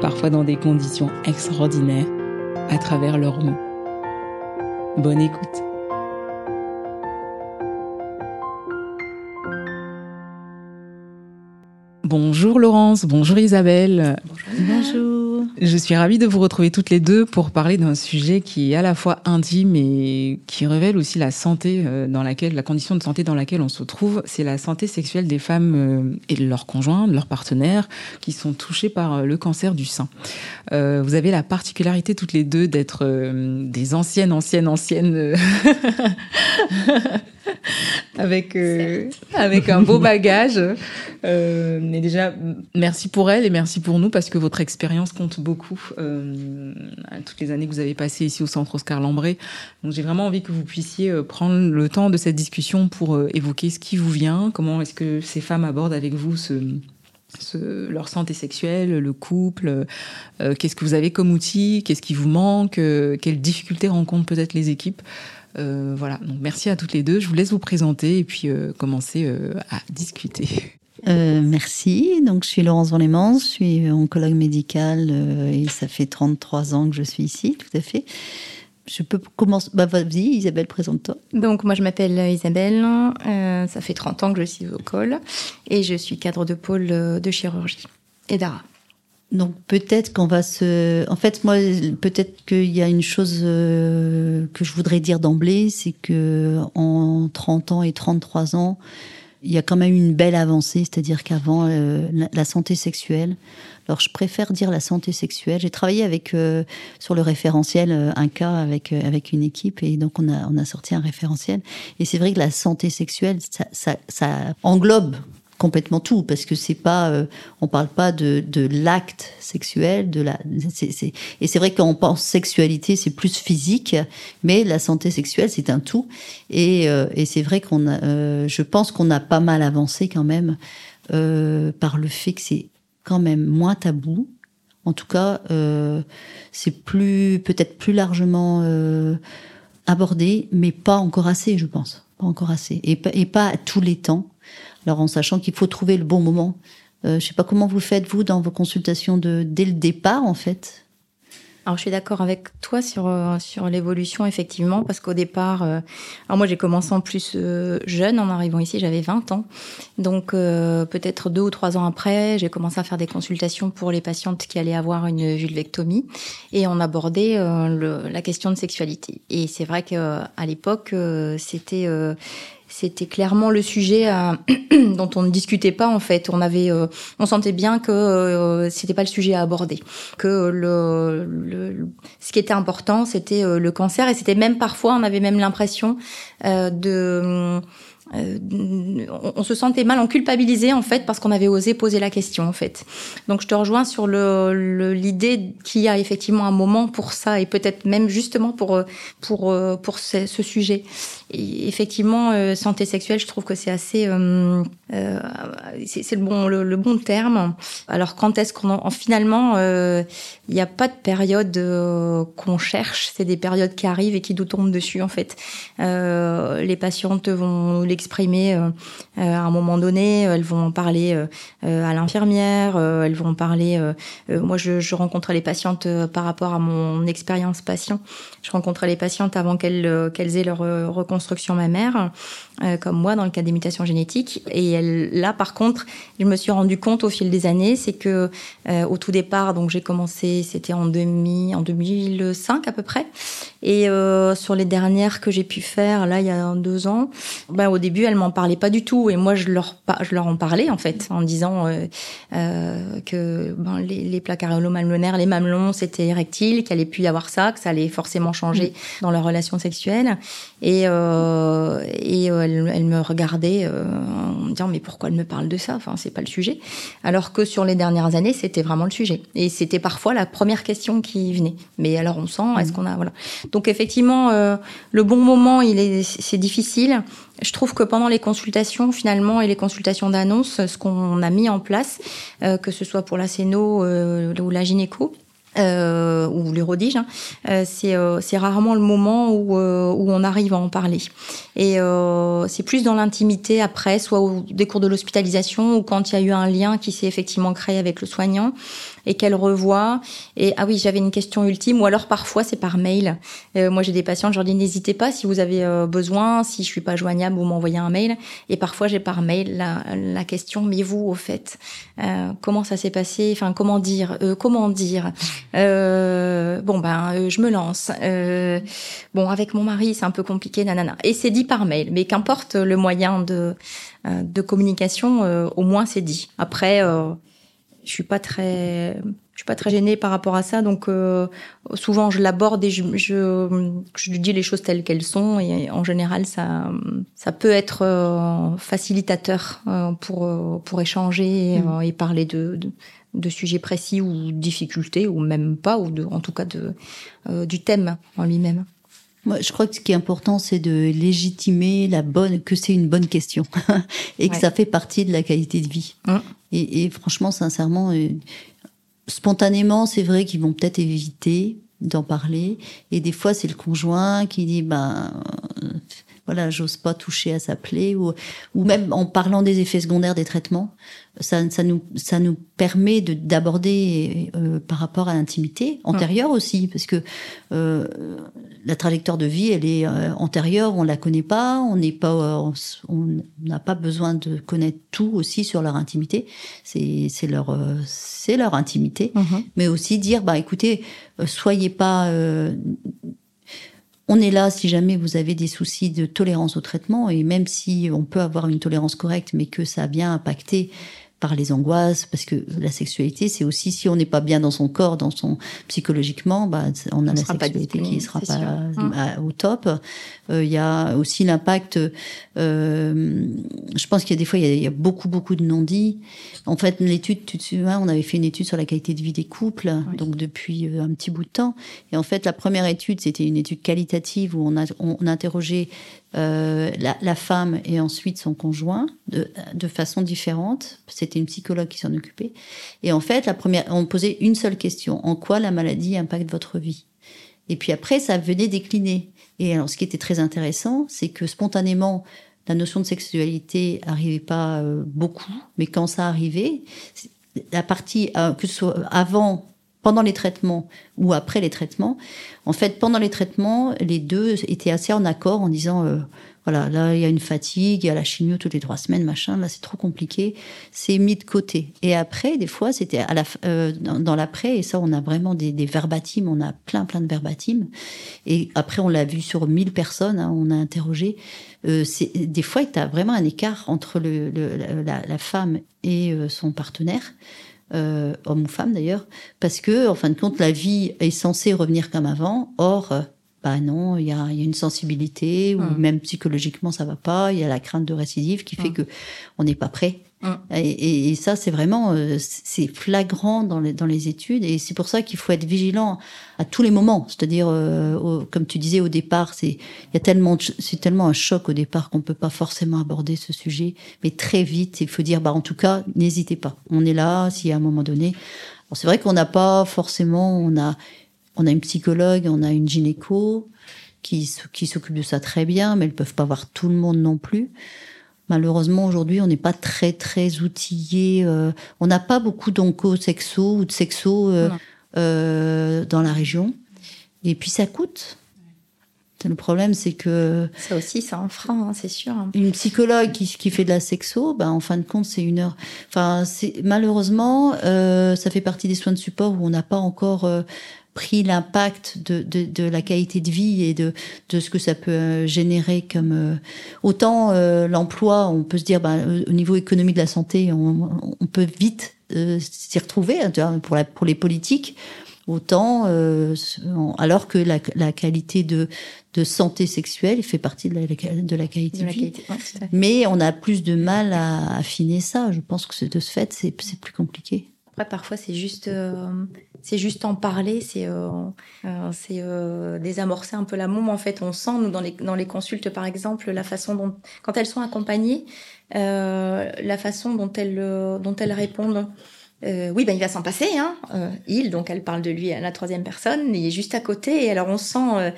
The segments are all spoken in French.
parfois dans des conditions extraordinaires, à travers leurs mots. Bonne écoute. Bonjour Laurence, bonjour Isabelle. Bonjour. Je suis ravie de vous retrouver toutes les deux pour parler d'un sujet qui est à la fois intime et qui révèle aussi la santé euh, dans laquelle, la condition de santé dans laquelle on se trouve. C'est la santé sexuelle des femmes euh, et de leurs conjoints, de leurs partenaires qui sont touchés par euh, le cancer du sein. vous avez la particularité toutes les deux d'être des anciennes, anciennes, anciennes avec avec un beau bagage. mais déjà, merci pour elle et merci pour nous parce que votre expérience compte beaucoup. Euh, toutes les années que vous avez passées ici au Centre Oscar Lambré. Donc j'ai vraiment envie que vous puissiez euh, prendre le temps de cette discussion pour euh, évoquer ce qui vous vient, comment est-ce que ces femmes abordent avec vous ce, leur santé sexuelle, le couple, qu'est-ce que vous avez comme outil, qu'est-ce qui vous manque, quelles difficultés rencontrent peut-être les équipes. Voilà, donc merci à toutes les deux. Je vous laisse vous présenter et puis commencer à discuter. Euh, merci. Donc, je suis Laurence Van je suis oncologue médicale euh, et ça fait 33 ans que je suis ici, tout à fait. Je peux commencer. Bah, vas-y, Isabelle, présente-toi. Donc, moi, je m'appelle Isabelle. Euh, ça fait 30 ans que je suis au col et je suis cadre de pôle de chirurgie et d'ARA. Donc peut-être qu'on va se. En fait, moi, peut-être qu'il y a une chose que je voudrais dire d'emblée, c'est que en 30 ans et 33 ans, il y a quand même une belle avancée, c'est-à-dire qu'avant, euh, la santé sexuelle, alors je préfère dire la santé sexuelle. J'ai travaillé avec euh, sur le référentiel euh, un cas avec avec une équipe et donc on a on a sorti un référentiel et c'est vrai que la santé sexuelle ça englobe complètement tout parce que c'est pas euh, on parle pas de, de l'acte sexuel de la c'est, et c'est vrai qu'on pense sexualité c'est plus physique mais la santé sexuelle c'est un tout. Et, euh, et c'est vrai qu'on a euh, je pense qu'on a pas mal avancé quand même par le fait que c'est quand même moins tabou. En tout cas c'est plus peut-être plus largement abordé mais pas encore assez je pense. Pas encore assez. Et, et pas à tous les temps alors en sachant qu'il faut trouver le bon moment. Euh, je sais pas comment vous faites vous dans vos consultations de dès le départ en fait. Alors je suis d'accord avec toi sur euh, sur l'évolution effectivement parce qu'au départ euh, alors moi j'ai commencé en plus euh, jeune en arrivant ici j'avais 20 ans donc peut-être deux ou trois ans après j'ai commencé à faire des consultations pour les patientes qui allaient avoir une vulvectomie et on abordait la question de sexualité et c'est vrai que à l'époque c'était c'était clairement le sujet euh, dont on ne discutait pas en fait. On avait, euh, on sentait bien que euh, c'était pas le sujet à aborder, que le, le ce qui était important c'était le cancer et c'était même parfois on avait même l'impression de euh, on, se sentait mal, on culpabilisait en fait parce qu'on avait osé poser la question en fait. Donc je te rejoins sur le l'idée qu'il y a effectivement un moment pour ça et peut-être même justement pour pour pour ce sujet. Effectivement, euh, santé sexuelle, je trouve que c'est assez euh, euh c'est le bon le, bon terme. Alors quand est-ce qu'on en, finalement il n'y a pas de période qu'on cherche, c'est des périodes qui arrivent et qui nous tombent dessus en fait. les patientes vont l'exprimer à un moment donné. Elles vont en parler à l'infirmière. elles vont parler. moi, je, je rencontrais les patientes par rapport à mon expérience patient. Je rencontrais les patientes avant qu'elles qu'elles aient leur reconstruction mammaire, comme moi dans le cas des mutations génétiques. Et là, par contre, je me suis rendu compte au fil des années, c'est que au tout départ, donc j'ai commencé, c'était en, en 2005 à peu près. Et euh, sur les dernières que j'ai pu faire, là, il y a deux ans, ben, au début, elles m'en parlaient pas du tout. Et moi, je leur, je leur en parlais, en fait, en disant euh, euh, que ben, les, les plaques aréolo-mamelonnaires, les mamelons, c'était érectile, qu'il allait plus y avoir ça, que ça allait forcément changer mm. dans leur relation sexuelle. Et, euh, et euh, elle, elle, me regardait euh, en me disant, mais pourquoi elle me parle de ça? Enfin, c'est pas le sujet. Alors que sur les dernières années, c'était vraiment le sujet. Et c'était parfois la première question qui venait. Mais alors, on sent, est-ce mm. qu'on a... Voilà. Donc effectivement, euh, le bon moment, il est, c'est difficile. Je trouve que pendant les consultations, finalement, et les consultations d'annonce, ce qu'on a mis en place, euh, que ce soit pour la CENO euh, ou la gynéco, euh, ou l'urodige, hein, euh, c'est euh, c'est rarement le moment où, où on arrive à en parler. Et c'est plus dans l'intimité après, soit au des cours de l'hospitalisation ou quand il y a eu un lien qui s'est effectivement créé avec le soignant et qu'elle revoit. Et ah oui, j'avais une question ultime, ou alors parfois c'est par mail. moi j'ai des patients, je leur dis n'hésitez pas si vous avez besoin, si je suis pas joignable, vous m'envoyez un mail. Et parfois j'ai par mail la, la question, mais vous au fait, comment ça s'est passé? Enfin comment dire? Comment dire? Euh, bon ben, euh, je me lance. Euh, bon, avec mon mari, c'est un peu compliqué, nanana. Et c'est dit par mail. Mais qu'importe le moyen de de communication, au moins c'est dit. Après, je suis pas très je suis pas très gênée par rapport à ça, donc souvent je l'aborde et je, je, je, dis les choses telles qu'elles sont et en général ça ça peut être facilitateur pour pour échanger et, mmh. et parler de, de, de sujets précis ou difficultés ou même pas ou de, en tout cas de euh, du thème en lui-même. Moi, je crois que ce qui est important, c'est de légitimer la bonne, que c'est une bonne question et que ça fait partie de la qualité de vie. Mmh. Et, et, franchement, sincèrement, euh, spontanément, c'est vrai qu'ils vont peut-être éviter d'en parler. Et des fois, c'est le conjoint qui dit, ben, voilà, j'ose pas toucher à sa plaie, ou, ou même en parlant des effets secondaires des traitements, ça, ça nous, ça nous permet de d'aborder euh, par rapport à l'intimité antérieure aussi, parce que euh, la trajectoire de vie, elle est euh, antérieure, on la connaît pas, on n'est pas, on n'a pas besoin de connaître tout aussi sur leur intimité, c'est c'est leur c'est leur intimité, mm-hmm. mais aussi dire bah écoutez, soyez pas on est là si jamais vous avez des soucis de tolérance au traitement et même si on peut avoir une tolérance correcte mais que ça a bien impacté par les angoisses, parce que la sexualité, c'est aussi si on n'est pas bien dans son corps, dans son psychologiquement, bah, on a la sexualité qui sera pas mmh. au top. Euh, il y a aussi l'impact. Euh, je pense qu'il y a des fois, il y, a, beaucoup, beaucoup de non-dits. En fait, l'étude, tu te souviens, on avait fait une étude sur la qualité de vie des couples, donc depuis euh, un petit bout de temps. Et en fait, la première étude, c'était une étude qualitative où on a, on a interrogé euh, la, femme et ensuite son conjoint de, de façon différente. C'était une psychologue qui s'en occupait. Et en fait, la première, on posait une seule question en quoi la maladie impacte votre vie? Et puis après, ça venait décliner. Et alors, ce qui était très intéressant, c'est que spontanément, la notion de sexualité arrivait pas euh, beaucoup, mais quand ça arrivait, la partie euh, que ce soit avant pendant les traitements ou après les traitements. En fait, pendant les traitements, les deux étaient assez en accord en disant euh, voilà, là il y a une fatigue, il y a la chimio toutes les trois semaines, machin, là c'est trop compliqué, c'est mis de côté. Et après, des fois, c'était euh, dans, l'après, et ça on a vraiment des, des verbatims, on a plein plein de verbatims. Et après, on l'a vu sur 1000 personnes, hein, on a interrogé. Euh, des fois, il y a vraiment un écart entre la, femme et son partenaire euh, homme ou femme d'ailleurs, parce que en fin de compte la vie est censée revenir comme avant. Or, euh, bah non, il y a, y a, une sensibilité ou hum. même psychologiquement ça va pas. Il y a la crainte de récidive qui fait hum. que on n'est pas prêt Mm. Et, et, ça, c'est vraiment, euh, c'est flagrant dans les, dans les études, et c'est pour ça qu'il faut être vigilant à tous les moments. C'est-à-dire, euh, comme tu disais au départ, c'est, il y a tellement, c'est tellement un choc au départ qu'on peut pas forcément aborder ce sujet, mais très vite, il faut dire, bah en tout cas, n'hésitez pas. On est là, si à un moment donné. Bon, c'est vrai qu'on n'a pas forcément, on a, on a une psychologue, on a une gynéco, qui, qui s'occupent de ça très bien, mais elles peuvent pas voir tout le monde non plus. Malheureusement, aujourd'hui, on n'est pas très, très outillé. Euh, on n'a pas beaucoup d'onco-sexo ou de sexo euh, euh, dans la région. Et puis, ça coûte. Le problème, c'est que. Ça aussi, c'est un frein, hein, c'est sûr. Une psychologue qui, qui, fait de la sexo, ben, en fin de compte, c'est une heure. Enfin, malheureusement, euh, ça fait partie des soins de support où on n'a pas encore euh, pris l'impact de, de, de, la qualité de vie et de, de ce que ça peut euh, générer comme euh, autant euh, l'emploi, on peut se dire ben, au niveau économie de la santé, on, on peut vite s'y retrouver hein, pour, la, pour les politiques autant euh, alors que la, la, qualité de, de santé sexuelle fait partie de la, de la qualité de, la vie. Qualité, Mais on a plus de mal à affiner ça. Je pense que de ce fait, c'est plus compliqué. Après, parfois, c'est juste, euh, c'est juste en parler, c'est, euh, euh c'est euh, désamorcer un peu l'amour. En fait, on sent, nous, dans les, dans les consultes, par exemple, la façon dont, quand elles sont accompagnées, la façon dont elles, dont elles répondent. Euh, oui, ben il va s'en passer. Hein. Euh, il, donc elle parle de lui à la troisième personne, il est juste à côté. Et alors on sent, euh,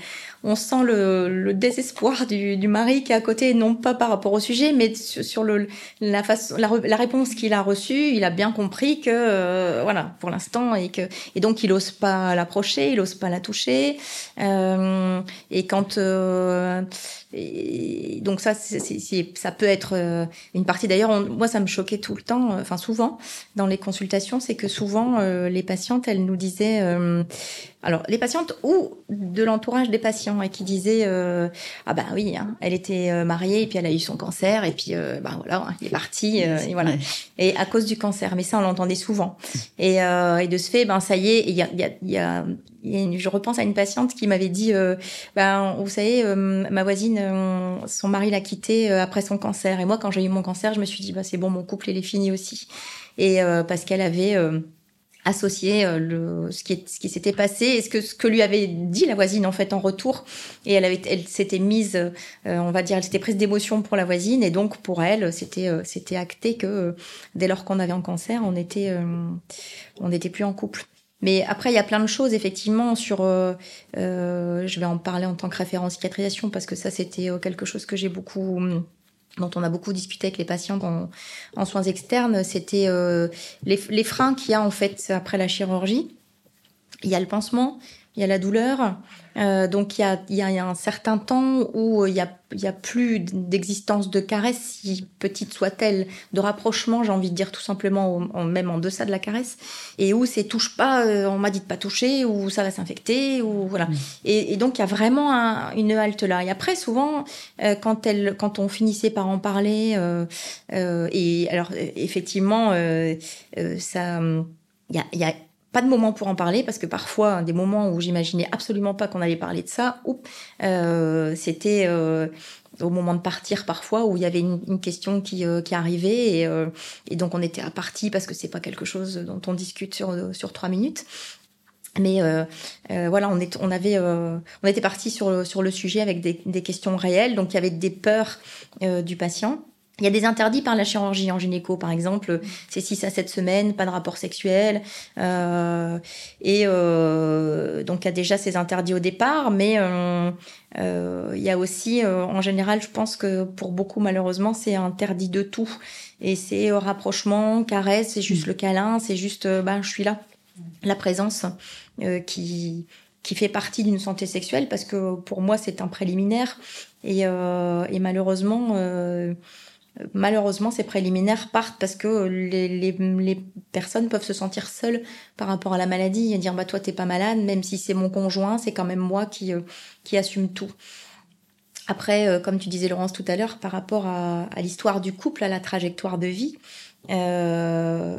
on sent le, le désespoir du, du, mari qui est à côté, non pas par rapport au sujet, mais sur, le, la, façon, la, la réponse qu'il a reçue. Il a bien compris que, euh, voilà, pour l'instant, et que et donc il ose pas l'approcher, il ose pas la toucher. et quand et donc ça, ça peut être euh, une partie. D'ailleurs, moi, ça me choquait tout le temps, euh, enfin souvent dans les consultations, c'est que souvent euh, les patientes, elles nous disaient, alors les patientes ou de l'entourage des patients, et qui disaient, ah ben oui, hein, elle était mariée et puis elle a eu son cancer et puis ben voilà, il est parti et voilà. Et à cause du cancer, mais ça on l'entendait souvent. Et, et de ce fait, ben ça y est, il y a, y a, y a je repense à une patiente qui m'avait dit, euh, ben, vous savez, euh, ma voisine, euh, son mari l'a quittée après son cancer. Et moi, quand j'ai eu mon cancer, je me suis dit, bah, c'est bon, mon couple, il est fini aussi. Et parce qu'elle avait associé le, ce qui, ce qui s'était passé et ce que, ce que lui avait dit la voisine en fait en retour. Et elle, avait, elle s'était mise, on va dire, elle s'était prise d'émotion pour la voisine. Et donc, pour elle, c'était c'était acté que dès lors qu'on avait un cancer, on était, on n'était plus en couple. Mais après, il y a plein de choses, effectivement, sur... Euh, euh, je vais en parler en tant que référent cicatrisation, parce que ça, c'était euh, quelque chose que j'ai beaucoup dont on a beaucoup discuté avec les patients en, soins externes, c'était euh, les, les, freins qu'il y a en fait après la chirurgie. Il y a le pansement, il y a la douleur. Euh, donc il y, a, il y, a, un certain temps où il y a, a plus d'existence de caresse, si petite soit-elle, de rapprochement, j'ai envie de dire tout simplement, même en deçà de la caresse, et où c'est touche pas, euh, on m'a dit de pas toucher, ou ça va s'infecter, ou voilà. Mmh. Et, et, donc il y a vraiment un, une halte là. Et après souvent, euh, quand elle, quand on finissait par en parler, euh, euh, et alors effectivement, ça, il y a, y a pas de moment pour en parler parce que parfois des moments où j'imaginais absolument pas qu'on allait parler de ça, euh, c'était euh, au moment de partir parfois où il y avait une, question qui, euh, qui arrivait et, euh, et, donc on était à partie parce que c'est pas quelque chose dont on discute sur sur trois minutes. Mais euh, voilà, on, est, on avait, on était parti sur sur le sujet avec des, des questions réelles. Donc il y avait des peurs du patient il y a des interdits par la chirurgie en gynéco, par exemple, c'est 6 à 7 semaines, pas de rapport sexuel. Euh, et euh, donc, il y a déjà ces interdits au départ, mais euh, euh il y a aussi, euh, en général, je pense que pour beaucoup, malheureusement, c'est interdit de tout. Et c'est rapprochement, caresse, c'est juste le câlin, c'est juste, ben, je suis là. La présence qui, qui fait partie d'une santé sexuelle, parce que pour moi, c'est un préliminaire. Et, et malheureusement malheureusement, ces préliminaires partent parce que les, personnes peuvent se sentir seules par rapport à la maladie et dire bah toi t'es pas malade, même si c'est mon conjoint, c'est quand même moi qui euh, qui assume tout. Après, euh, comme tu disais Laurence tout à l'heure, par rapport à, l'histoire du couple, à la trajectoire de vie, euh,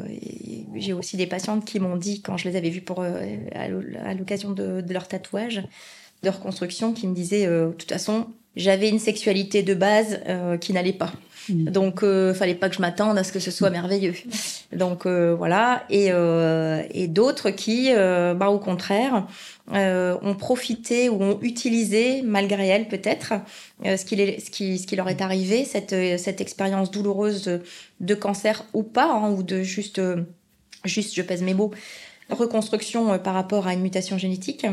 j'ai aussi des patientes qui m'ont dit quand je les avais vues pour à l'occasion de, de, leur tatouage de reconstruction, qui me disaient de toute façon j'avais une sexualité de base qui n'allait pas. Mm. Donc, euh, fallait pas que je m'attende à ce que ce soit merveilleux. Donc euh, voilà. Et, euh, et d'autres qui, euh, bah, au contraire, ont profité ou ont utilisé, malgré elles peut-être, ce, qui ce, qui, ce qui leur est arrivé, cette, cette expérience douloureuse de, de, cancer ou pas, hein, ou de juste, juste, je pèse mes mots, reconstruction par rapport à une mutation génétique.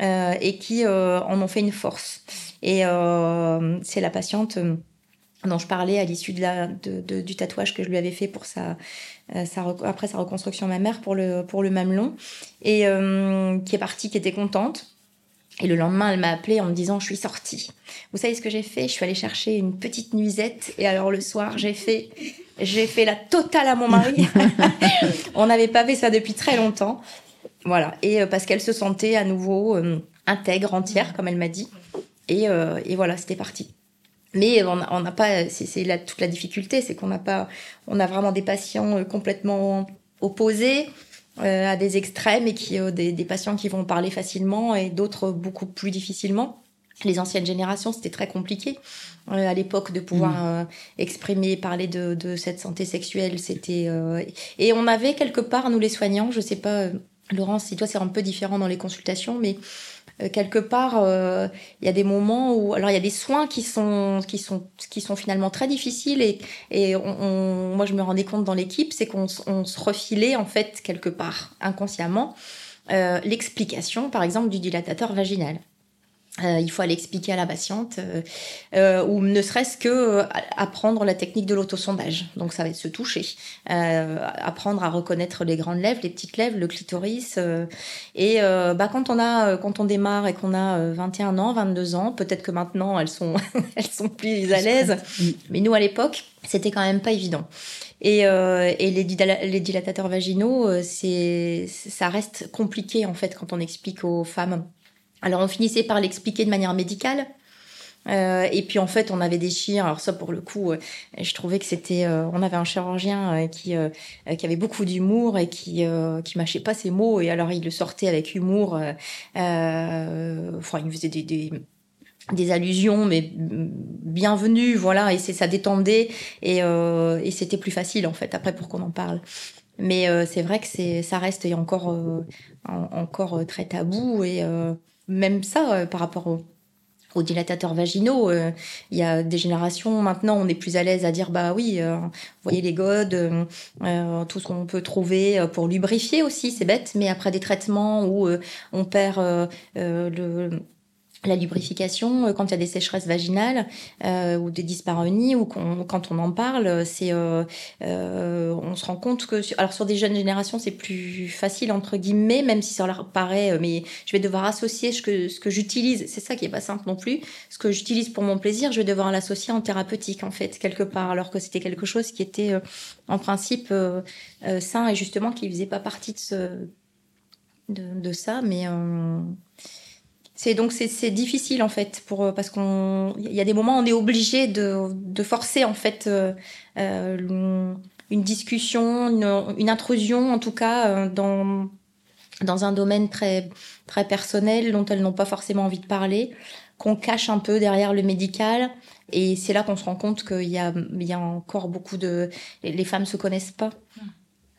et qui en ont fait une force. Et c'est la patiente dont je parlais à l'issue de du tatouage que je lui avais fait pour sa, après sa reconstruction mammaire pour le, pour le mamelon, et qui est partie, qui était contente. Et le lendemain, elle m'a appelé en me disant Je suis sortie. Vous savez ce que j'ai fait? Je suis allée chercher une petite nuisette. Et alors le soir, j'ai fait, j'ai fait la totale à mon mari. On n'avait pas fait ça depuis très longtemps. Voilà. Et euh, parce qu'elle se sentait à nouveau euh, intègre, entière, comme elle m'a dit. Et, euh, et voilà, c'était parti. Mais on n'a pas, c'est toute la difficulté, c'est qu'on n'a pas, on a vraiment des patients complètement opposés euh, à des extrêmes et qui euh, des, des, patients qui vont parler facilement et d'autres beaucoup plus difficilement. Les anciennes générations, c'était très compliqué euh, à l'époque de pouvoir mmh. exprimer, parler de, de, cette santé sexuelle. C'était et on avait quelque part nous les soignants, je sais pas, Laurence, si toi c'est un peu différent dans les consultations, mais euh, quelque part, euh, il y a des moments où, alors il y a des soins qui sont qui sont qui sont finalement très difficiles et et on, moi je me rendais compte dans l'équipe, c'est qu'on on se refilait en fait quelque part inconsciemment euh, l'explication, par exemple, du dilatateur vaginal. Euh, il faut aller expliquer à la patiente, euh, euh, ou ne serait-ce que apprendre la technique de l'autosondage. Donc ça va être se toucher, apprendre à reconnaître les grandes lèvres, les petites lèvres, le clitoris. et bah, quand on a, quand on démarre et qu'on a 21 ans, 22 ans, peut-être que maintenant elles sont, elles sont plus à l'aise. Mais nous à l'époque, c'était quand même pas évident. Et, et les, les, dilatateurs vaginaux, c'est, ça reste compliqué en fait quand on explique aux femmes alors on finissait par l'expliquer de manière médicale. Euh, et puis en fait, on avait des chiens. Alors ça, pour le coup, euh, je trouvais que c'était. Euh, on avait un chirurgien qui qui avait beaucoup d'humour et qui qui mâchait pas ses mots. Et alors il le sortait avec humour. enfin, il faisait des, des des allusions, mais bienvenues, voilà, et c'est ça détendait et, et c'était plus facile en fait après pour qu'on en parle. Mais c'est vrai que c'est ça reste encore encore très tabou et même ça, euh, par rapport aux, dilatateurs vaginaux, euh, il y a des générations maintenant, on est plus à l'aise à dire bah oui, euh, voyez les godes, tout ce qu'on peut trouver pour lubrifier aussi, c'est bête, mais après des traitements où on perd le la lubrification, euh, quand il y a des sécheresses vaginales euh, ou des dyspareunies, ou quand on en parle, c'est, euh, euh, on se rend compte que, alors sur des jeunes générations, c'est plus facile entre guillemets, même si ça leur paraît, mais je vais devoir associer ce que ce que j'utilise. C'est ça qui est pas simple non plus. Ce que j'utilise pour mon plaisir, je vais devoir l'associer en thérapeutique en fait quelque part, alors que c'était quelque chose qui était en principe sain et justement qui faisait pas partie de ce de, de ça, mais c'est donc c'est difficile en fait pour euh, parce qu'on il y a des moments où on est obligé de, de forcer en fait euh, euh une discussion, une, une, intrusion en tout cas dans dans un domaine très très personnel dont elles n'ont pas forcément envie de parler, qu'on cache un peu derrière le médical. Et c'est là qu'on se rend compte qu'il y a, il y a encore beaucoup de... Les femmes se connaissent pas.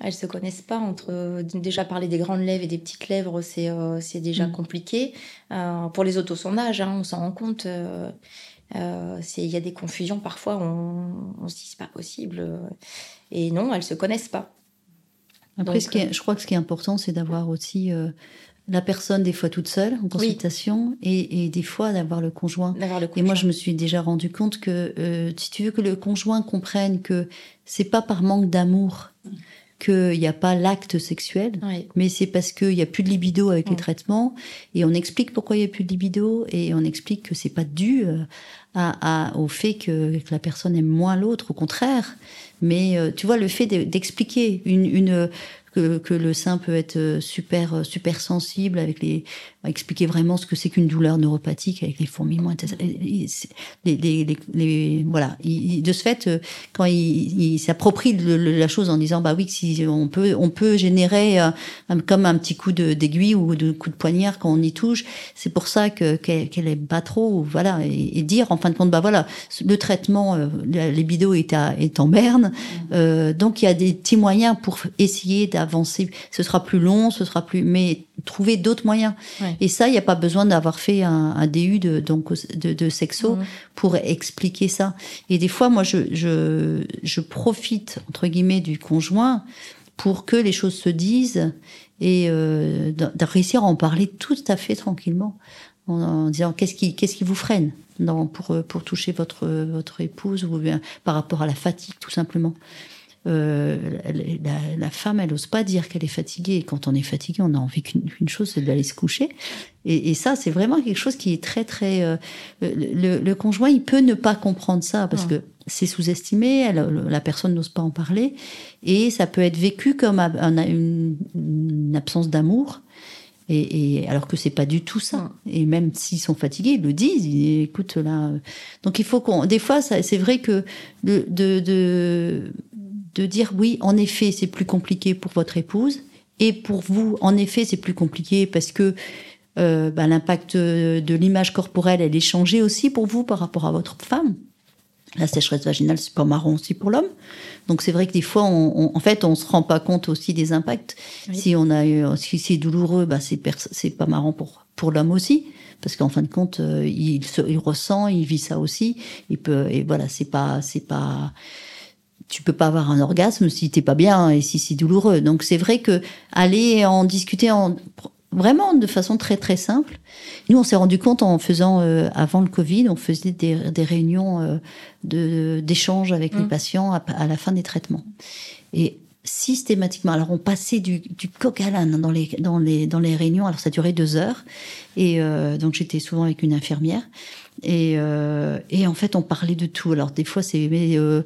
Elles se connaissent pas entre déjà parler des grandes lèvres et des petites lèvres, c'est euh, c'est déjà mm. compliqué. Euh, pour les autosondages, hein, on s'en rend compte. Euh, euh il y a des confusions parfois. On, on se dit c'est pas possible. Et non, elles se connaissent pas. Après, ce qui est, je crois que ce qui est important, c'est d'avoir aussi la personne des fois toute seule en consultation et, et, des fois d'avoir le, conjoint. Et moi, je me suis déjà rendu compte que si tu veux que le conjoint comprenne que c'est pas par manque d'amour. Mm qu'il n'y a pas l'acte sexuel, mais c'est parce qu'il n'y a plus de libido avec les traitements, et on explique pourquoi il n'y a plus de libido, et on explique que c'est pas dû euh, à, au fait que, la personne aime moins l'autre, au contraire. Mais euh, tu vois, le fait d'expliquer une, une que, que, le sein peut être super super sensible avec les expliquer vraiment ce que c'est qu'une douleur neuropathique avec les fourmillements. Les, les, les, voilà. de ce fait, euh, quand il, il s'approprie la chose en disant bah oui, si on peut, on peut générer euh, comme un petit coup d'aiguille ou de coup de poignard quand on y touche. C'est pour ça que qu'elle est pas trop, voilà, et, dire en fin de compte bah voilà, le traitement, euh, les bidons est, à, est en berne, mmh. donc il y a des petits moyens pour essayer d'avancer. Ce sera plus long, ce sera plus, mais trouver d'autres moyens. Et ça, il n'y a pas besoin d'avoir fait un, un, DU de, donc, de, de sexo pour expliquer ça. Et des fois, moi, je, je, je profite, entre guillemets, du conjoint pour que les choses se disent et euh, de, réussir à en parler tout à fait tranquillement en, disant qu'est-ce qui qu'est-ce qui vous freine dans, pour pour toucher votre votre épouse ou bien par rapport à la fatigue tout simplement. Euh, la, femme, elle ose pas dire qu'elle est fatiguée. Et quand on est fatigué, on a envie qu'une chose, c'est d'aller se coucher. Et, et, ça, c'est vraiment quelque chose qui est très, très. Euh, le, le, conjoint, il peut ne pas comprendre ça parce que c'est sous-estimé. La personne n'ose pas en parler, et ça peut être vécu comme une, une absence d'amour. Et, et, alors que c'est pas du tout ça. Et même s'ils sont fatigués, ils le disent. Ils, écoute là. Donc il faut qu'on. Des fois, c'est vrai que de, de, de de dire oui, en effet, c'est plus compliqué pour votre épouse et pour vous, en effet, c'est plus compliqué parce que euh, bah, l'impact de l'image corporelle, elle est changée aussi pour vous par rapport à votre femme. La sécheresse vaginale, c'est pas marrant aussi pour l'homme. Donc c'est vrai que des fois, on, en fait, on se rend pas compte aussi des impacts. Si on a, si c'est douloureux, bah c'est c'est pas marrant pour pour l'homme aussi, parce qu'en fin de compte, euh, il, il ressent, il vit ça aussi. Il peut et voilà, c'est pas c'est pas tu peux pas avoir un orgasme si t'es pas bien et si c'est douloureux. Donc c'est vrai que aller en discuter en vraiment de façon très très simple. Nous on s'est rendu compte en faisant euh, avant le Covid, on faisait des, des réunions euh, de d'échange avec les mmh. patients à, la fin des traitements. Et systématiquement. Alors on passait du, du coq à l'âne dans les dans les dans les réunions. Alors ça durait deux heures et euh, donc j'étais souvent avec une infirmière et, euh, et en fait, on parlait de tout. Alors des fois, c'est mais euh,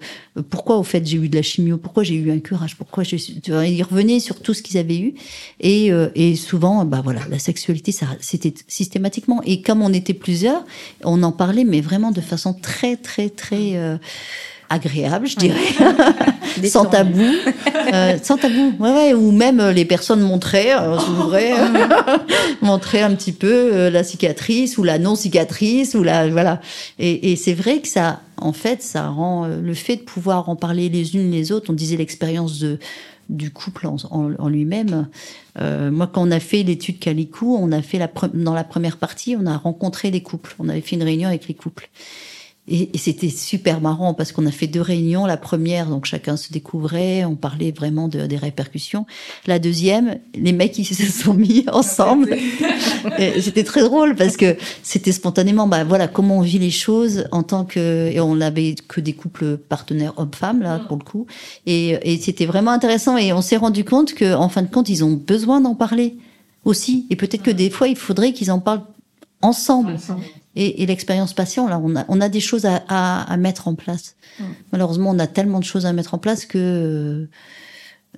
pourquoi au fait j'ai eu de la chimio, pourquoi j'ai eu un curage, pourquoi je ils revenaient sur tout ce qu'ils avaient eu et, euh, et souvent, bah voilà, la sexualité, ça c'était systématiquement. Et comme on était plusieurs, on en parlait, mais vraiment de façon très très très euh, agréable, je dirais, sans tabou, euh, sans tabou, ouais, ouais, ou même euh, les personnes montraient, euh, montraient un petit peu euh, la cicatrice ou la non cicatrice ou la voilà. Et, et c'est vrai que ça, en fait, ça rend le fait de pouvoir en parler les unes les autres. On disait l'expérience de du couple en, en, lui-même. Euh, moi, quand on a fait l'étude Calicou, on a fait la dans la première partie, on a rencontré les couples. On avait fait une réunion avec les couples. Et, et c'était super marrant parce qu'on a fait deux réunions. La première, donc chacun se découvrait, on parlait vraiment de, des répercussions. La deuxième, les mecs ils se sont mis ensemble. c'était très drôle parce que c'était spontanément, bah voilà, comment on vit les choses en tant que et on n'avait que des couples partenaires hommes-femmes là pour le coup. Et, et c'était vraiment intéressant et on s'est rendu compte que en fin de compte ils ont besoin d'en parler aussi. Et peut-être que des fois il faudrait qu'ils en parlent ensemble. ensemble. Et, et l'expérience patient, là, on a, on a des choses à, à, à mettre en place. Mm. Malheureusement, on a tellement de choses à mettre en place que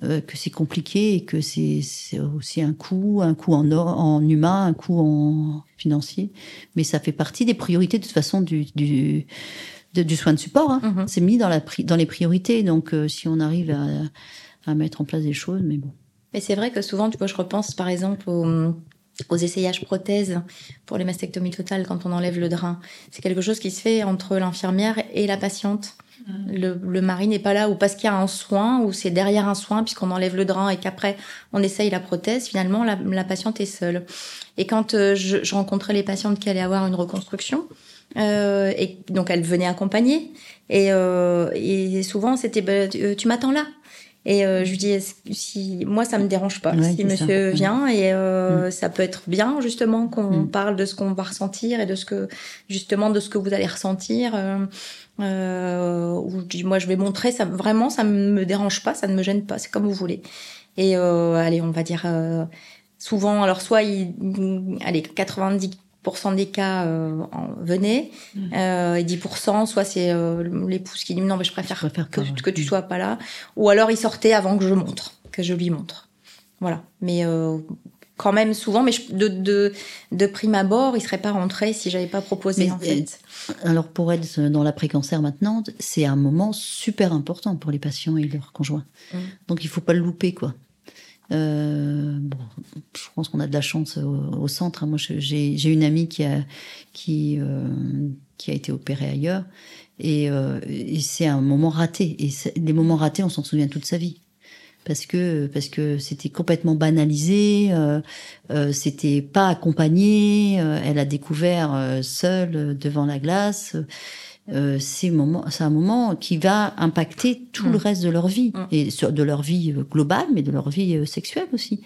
euh, que c'est compliqué et que c'est aussi un coût, un coût en, en humain, un coût en financier. Mais ça fait partie des priorités de toute façon du, du, du soin de support. Hein. Mm-hmm. C'est mis dans, la, dans les priorités. Donc, euh, si on arrive à, à mettre en place des choses, mais bon. Mais c'est vrai que souvent, tu vois, je repense par exemple au, aux essayages prothèses pour les mastectomies totales quand on enlève le drain. C'est quelque chose qui se fait entre l'infirmière et la patiente. Le, le, mari n'est pas là ou parce qu'il y a un soin ou c'est derrière un soin puisqu'on enlève le drain et qu'après on essaye la prothèse, finalement la, la patiente est seule. Et quand euh, je, je, rencontrais les patientes qui allaient avoir une reconstruction, euh, et donc elles venaient accompagner et, euh, et souvent c'était bah, tu, tu m'attends là et euh, je lui dis, si moi ça me dérange pas ouais, si Monsieur ça. vient et euh, mm. ça peut être bien justement qu'on mm. parle de ce qu'on va ressentir et de ce que justement de ce que vous allez ressentir. Euh, euh, ou je dis, moi je vais montrer ça vraiment ça me dérange pas, ça ne me gêne pas, c'est comme vous voulez. Et euh, allez on va dire euh, souvent alors soit il, allez 90 des cas euh, venaient. Mmh. euh, et 10% soit c'est euh, l'épouse qui dit non mais je préfère, je préfère que, que, tu sois pas là. Ou alors il sortait avant que je montre que je lui montre. Voilà. Mais quand même souvent mais je, de, de, de prime abord il serait pas rentré si j'avais pas proposé mais, en fait. alors pour être dans l'après-cancer maintenant c'est un moment super important pour les patients et leurs conjoints. Mmh. donc il faut pas le louper quoi euh, je pense qu'on a de la chance au, centre. Moi, j'ai une amie qui a qui euh, qui a été opérée ailleurs, et, euh, c'est un moment raté. Et les moments ratés, on s'en souvient toute sa vie parce que parce que c'était complètement banalisé, c'était pas accompagné. Elle a découvert seule devant la glace. Euh, c'est un moment qui va impacter tout le mm. reste de leur vie mm. et sur, de leur vie euh, globale, mais de leur vie euh, sexuelle aussi.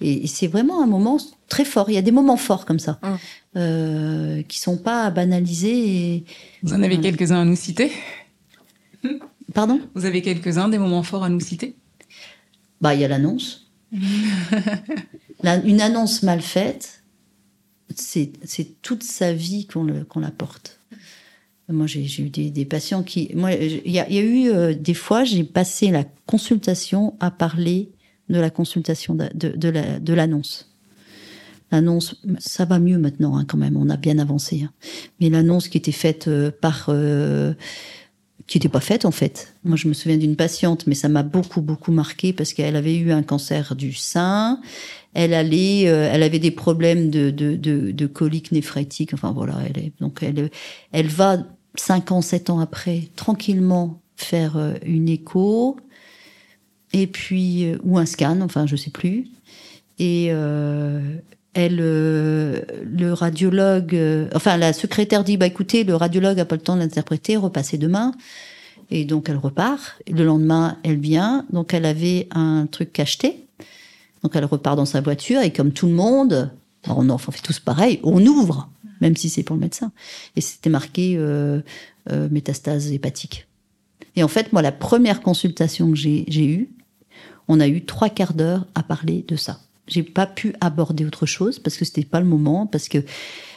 Et, c'est vraiment un moment très fort. Il y a des moments forts comme ça mm. euh, qui sont pas banalisés. Vous en avez quelques-uns à nous citer? Pardon? Vous avez quelques-uns des moments forts à nous citer? Bah, il y a l'annonce. une annonce mal faite, c'est toute sa vie qu'on la porte. Moi, j'ai eu des, patients qui. Moi, il y, a eu euh, des fois, j'ai passé la consultation à parler de la consultation de, l'annonce. L'annonce, ça va mieux maintenant hein, quand même. On a bien avancé. Hein. Mais l'annonce qui était faite euh, par euh, qui n'était pas faite en fait. Moi, je me souviens d'une patiente, mais ça m'a beaucoup beaucoup marqué parce qu'elle avait eu un cancer du sein. Elle allait, elle avait des problèmes de, de, de, de coliques néphrétiques. Enfin voilà, elle est, donc elle, elle va cinq ans, sept ans après, tranquillement faire euh, une écho, et puis euh, ou un scan, enfin je sais plus. Et euh, elle, le radiologue, enfin la secrétaire dit bah écoutez, le radiologue a pas le temps d'interpréter, repassez demain. Et donc elle repart. le lendemain, elle vient. Donc elle avait un truc acheté. Donc elle repart dans sa voiture et comme tout le monde, on en fait tous pareil, on ouvre même si c'est pour le médecin. Et c'était marqué euh, euh, métastase hépatique. Et en fait, moi, la première consultation que j'ai eue, on a eu trois quarts d'heure à parler de ça. J'ai pas pu aborder autre chose parce que c'était pas le moment, parce que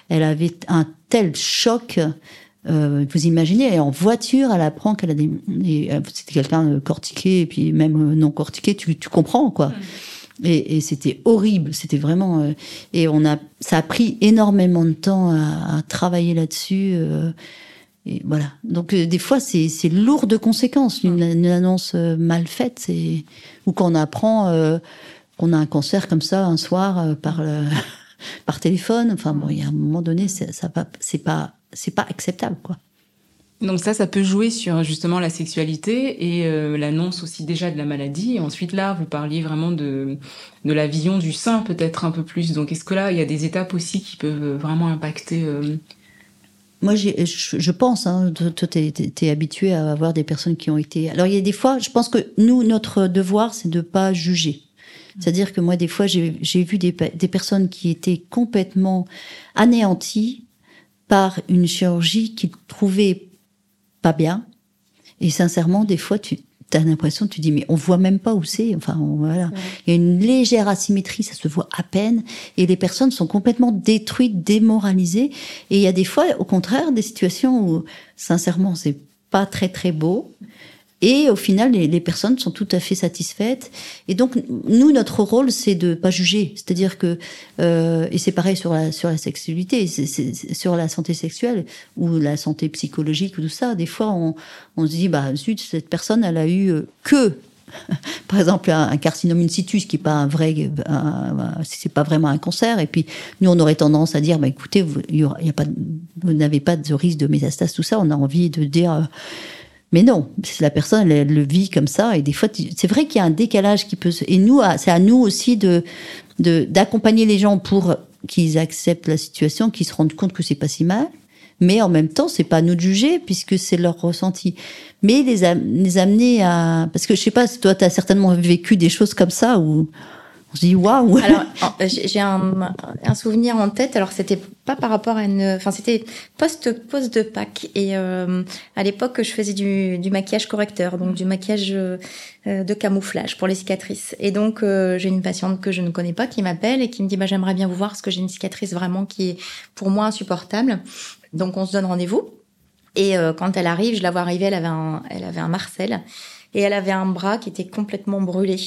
elle avait un tel choc. Euh, vous imaginez, elle est en voiture, elle apprend qu'elle a des, c'était quelqu'un cortiqué et puis même non cortiqué, tu, tu comprends quoi. Et, et c'était horrible, c'était vraiment. Euh, et on a, ça a pris énormément de temps à, à travailler là-dessus. Euh, et voilà. Donc euh, des fois, c'est lourd de conséquences une, une annonce mal faite, ou qu'on apprend qu'on a un cancer comme ça un soir par par téléphone. Enfin bon, il y a un moment donné, ça, ça c'est pas c'est pas acceptable quoi. Donc ça, ça peut jouer sur justement la sexualité et euh, l'annonce aussi déjà de la maladie. Et ensuite là, vous parliez vraiment de, de la vision du sein peut-être un peu plus. Donc est-ce que là, il y a des étapes aussi qui peuvent vraiment impacter euh... Moi, je, pense, hein, toi, tu es, habitué à avoir des personnes qui ont été... Alors, il y a des fois, je pense que nous, notre devoir, c'est de pas juger. C'est-à-dire que moi, des fois, j'ai vu des, des personnes qui étaient complètement anéanties par une chirurgie qu'ils trouvaient pas bien. Et sincèrement, des fois, tu as l'impression, tu dis, mais on voit même pas où c'est. Enfin, voilà. Il y a une légère asymétrie, ça se voit à peine. Et les personnes sont complètement détruites, démoralisées. Et il y a des fois, au contraire, des situations où, sincèrement, c'est pas très très beau. Et au final, les, personnes sont tout à fait satisfaites. Et donc, nous, notre rôle, c'est de pas juger. C'est-à-dire que, euh, et c'est pareil sur la sur la sexualité, sur la santé sexuelle ou la santé psychologique ou tout ça. Des fois, on, on se dit, bah zut, cette personne, elle a eu euh, que par exemple un, carcinome in situ, qui est pas un vrai, c'est pas vraiment un cancer. Et puis nous, on aurait tendance à dire, bah écoutez, vous, y vous n'avez pas de risque de métastase, tout ça. On a envie de dire, mais non, la personne, elle, le vit comme ça. Et des fois, c'est vrai qu'il y a un décalage qui peut. Et nous, c'est à nous aussi de d'accompagner les gens pour qu'ils acceptent la situation, qu'ils se rendent compte que c'est pas si mal. Mais en même temps, c'est pas à nous de juger puisque c'est leur ressenti. Mais les, amener à, parce que je sais pas, toi, tu as certainement vécu des choses comme ça où on se dit waouh. Alors j'ai un, un, souvenir en tête. Alors c'était pas par rapport à une, enfin c'était post post de Pâques et euh, à l'époque je faisais du, du maquillage correcteur, donc du maquillage euh, de camouflage pour les cicatrices. Et donc euh, j'ai une patiente que je ne connais pas qui m'appelle et qui me dit bah j'aimerais bien vous voir parce que j'ai une cicatrice vraiment qui est pour moi insupportable. Donc on se donne rendez-vous. Et euh, quand elle arrive, je la vois arriver, elle avait un, elle avait un Marcel et elle avait un bras qui était complètement brûlé.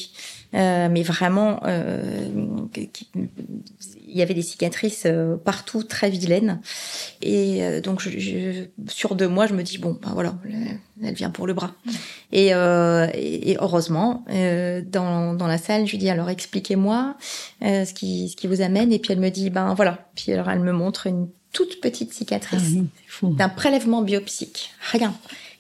Euh, mais vraiment, euh, il y avait des cicatrices euh, partout, très vilaines. Et donc, je, je, sur deux mois, je me dis bon, ben voilà, elle vient pour le bras. Et, et, heureusement, dans, dans la salle, je lui dis alors expliquez-moi ce qui ce qui vous amène. Et puis elle me dit ben voilà. Puis alors elle me montre une toute petite cicatrice ah d'un prélèvement biopsique. Rien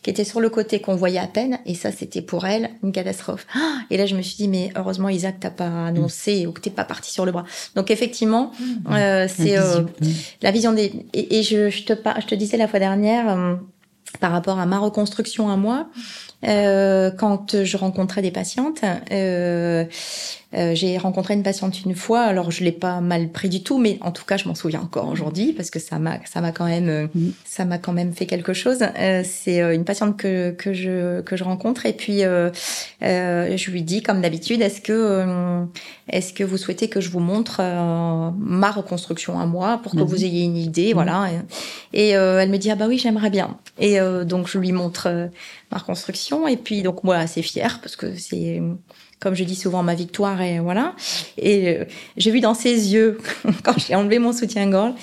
qui était sur le côté qu'on voyait à peine. Et ça, c'était pour elle une catastrophe. Ah, et là, je me suis dit, mais heureusement, Isaac, t'as pas annoncé ou que t'es pas parti sur le bras. Donc effectivement, mmh. euh, c'est euh, la vision des. Et, je, je, te je te disais la fois dernière. Euh, par rapport à ma reconstruction à moi, euh, quand je rencontrais des patientes, euh, euh, j'ai rencontré une patiente une fois, alors je l'ai pas mal pris du tout, mais en tout cas je m'en souviens encore aujourd'hui parce que ça m'a ça m'a quand même euh, mm. ça m'a quand même fait quelque chose. Euh, c'est euh, une patiente que que je que je rencontre et puis je lui dis comme d'habitude est-ce que est-ce que vous souhaitez que je vous montre ma reconstruction à moi pour que mm-hmm. vous ayez une idée, mm. voilà. Et, elle me dit ah bah oui j'aimerais bien. Et donc je lui montre ma reconstruction et puis donc moi assez fière parce que c'est comme je dis souvent, ma victoire et voilà. Et euh, j'ai vu dans ses yeux quand j'ai enlevé mon soutien-gorge,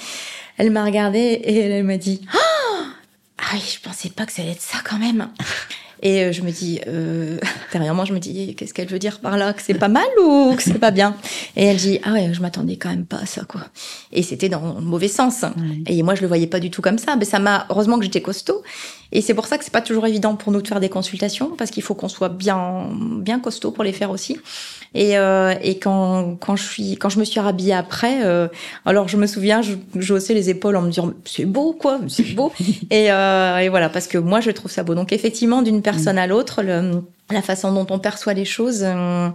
elle m'a regardé et elle m'a dit ah, ah oui, je pensais pas que ça allait être ça quand même. Et euh, je me dis, euh, derrière moi, je me dis, qu'est-ce qu'elle veut dire par là? Que c'est pas mal ou que c'est pas bien? Et elle dit, ah ouais, je m'attendais quand même pas à ça, quoi. Et c'était dans le mauvais sens. Et moi, je le voyais pas du tout comme ça. Mais ça m'a, heureusement que j'étais costaud. Et c'est pour ça que c'est pas toujours évident pour nous de faire des consultations, parce qu'il faut qu'on soit bien, bien costaud pour les faire aussi. Et, euh, et quand, quand je suis, quand je me suis rhabillée après, euh, alors je me souviens, je, je haussais les épaules en me disant c'est beau quoi, c'est beau. et, euh, et voilà, parce que moi je trouve ça beau. Donc effectivement, d'une personne à l'autre, la façon dont on perçoit les choses euh,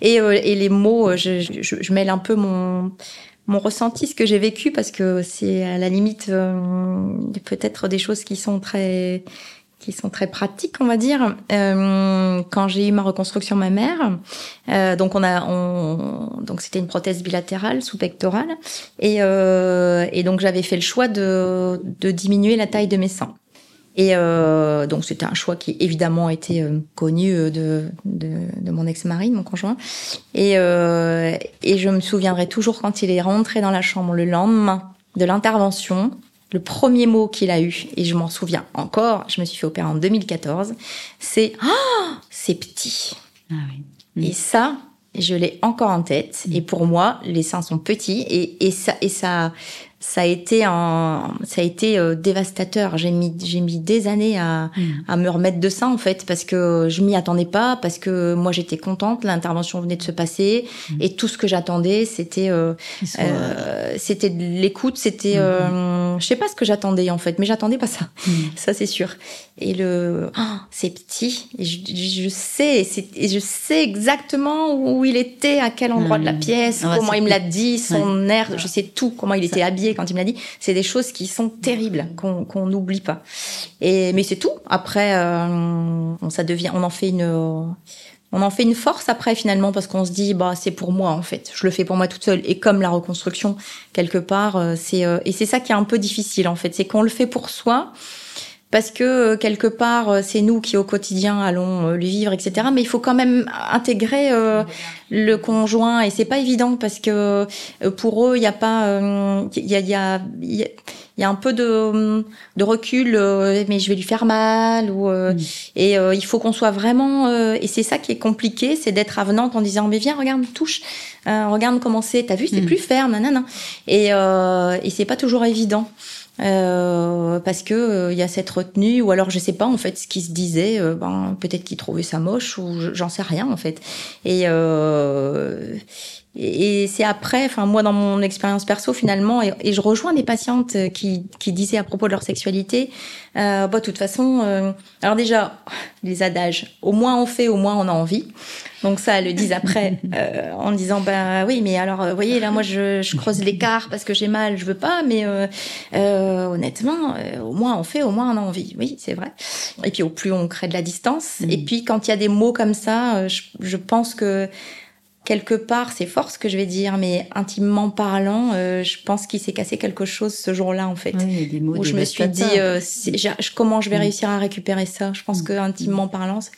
et, euh, et les mots, je, je, je mêle un peu mon mon ressenti, ce que j'ai vécu, parce que c'est à la limite peut-être des choses qui sont très qui sont très pratiques, on va dire. Euh, quand j'ai eu ma reconstruction ma mère, euh, donc on a, on, donc c'était une prothèse bilatérale sous-pectorale, et, euh, et donc j'avais fait le choix de, de diminuer la taille de mes seins. Et euh, donc c'était un choix qui évidemment était euh, connu euh, de, de, de mon ex-mari, mon conjoint. Et, euh, et je me souviendrai toujours quand il est rentré dans la chambre le lendemain de l'intervention, le premier mot qu'il a eu, et je m'en souviens encore, je me suis fait opérer en 2014, c'est oh, c'est petit. Ah oui. Et ça, je l'ai encore en tête. Et pour moi, les seins sont petits et, et ça et ça ça a été un, ça a été euh, dévastateur. J'ai mis, j'ai mis des années à, mm. à me remettre de ça en fait parce que je m'y attendais pas, parce que moi j'étais contente, l'intervention venait de se passer mm. et tout ce que j'attendais c'était, euh, euh, c'était de l'écoute, c'était, mm. euh, je sais pas ce que j'attendais en fait, mais j'attendais pas ça, ça c'est sûr. Et le, oh, c'est petit, et je, je sais, et je sais exactement où il était, à quel endroit de la pièce, comment il me l'a dit, son air, je sais tout, comment il était habillé quand il me l'a dit. C'est des choses qui sont terribles, qu'on n'oublie pas. Et mais c'est tout. Après, euh, ça devient, on en fait une, on en fait une force après finalement parce qu'on se dit bah c'est pour moi en fait. Je le fais pour moi toute seule. Et comme la reconstruction quelque part, euh, euh, et c'est ça qui est un peu difficile en fait, c'est qu'on le fait pour soi parce que euh, quelque part euh, c'est nous qui au quotidien allons euh, le vivre, etc. Mais il faut quand même intégrer le conjoint et c'est pas évident parce que pour eux il n'y a pas, il y a, y, a, y a un peu de, de recul, mais je vais lui faire mal ou et il faut qu'on soit vraiment et c'est ça qui est compliqué, c'est d'être avenante en disant mais viens regarde touche, regarde comment c'est, t'as vu c'est mm. plus ferme, nanana et et c'est pas toujours évident. Euh, parce que il euh, y a cette retenue ou alors je sais pas en fait ce qui se disait euh, ben peut-être qu'il trouvait ça moche ou j'en sais rien en fait et et, c'est après, enfin moi dans mon expérience perso finalement, et, je rejoins des patientes qui, disaient à propos de leur sexualité, bah de toute façon, alors déjà les adages, au moins on fait, au moins on a envie. Donc ça, elles le disent après euh, en disant bah oui, mais alors vous voyez là moi je, je creuse l'écart parce que j'ai mal, je veux pas, mais euh, euh, honnêtement, au moins on fait, au moins on a envie. Oui, c'est vrai. Et puis au plus on crée de la distance. Et puis quand il y a des mots comme ça, je, je pense que quelque part, c'est fort ce que je vais dire, mais intimement parlant, euh, je pense qu'il s'est cassé quelque chose ce jour-là, en fait. Oui, des mots où je me suis dit, euh, comment je vais mm. réussir à récupérer ça? Je pense mm. que intimement parlant, ça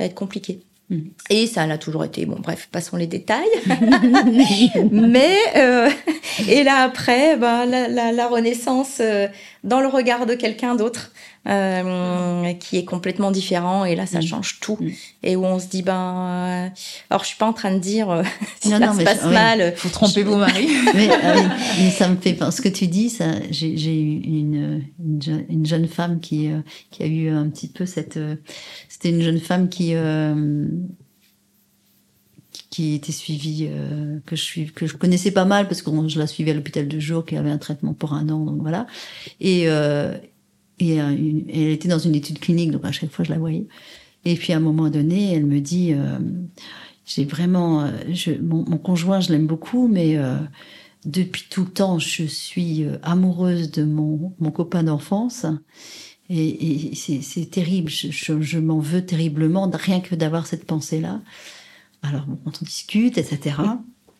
va être compliqué. Mm. Et ça l'a toujours été. Bon, bref, passons les détails. Mais euh, et là après, bah, la, la, la renaissance euh, dans le regard de quelqu'un d'autre euh, qui est complètement différent et là ça mm. change tout. Mm. et où on se dit ben euh, alors je suis pas en train de dire euh, si non, ça non, se passe mal faut tromper vos maris. Mais, euh, mais, ça me fait ce que tu dis ça j'ai eu une, une, une, jeune femme qui qui a eu un petit peu cette c'était une jeune femme qui qui était suivie que je suis que je connaissais pas mal parce que je la suivais à l'hôpital de jour qui avait un traitement pour un an donc voilà. Et et elle était dans une étude clinique, donc à chaque fois je la voyais. Et puis à un moment donné, elle me dit, j'ai vraiment, je, mon, conjoint, je l'aime beaucoup, mais depuis tout le temps, je suis amoureuse de mon, mon copain d'enfance. Et, c'est terrible, je, je, m'en veux terriblement, rien que d'avoir cette pensée-là. Alors, bon, on discute, etc.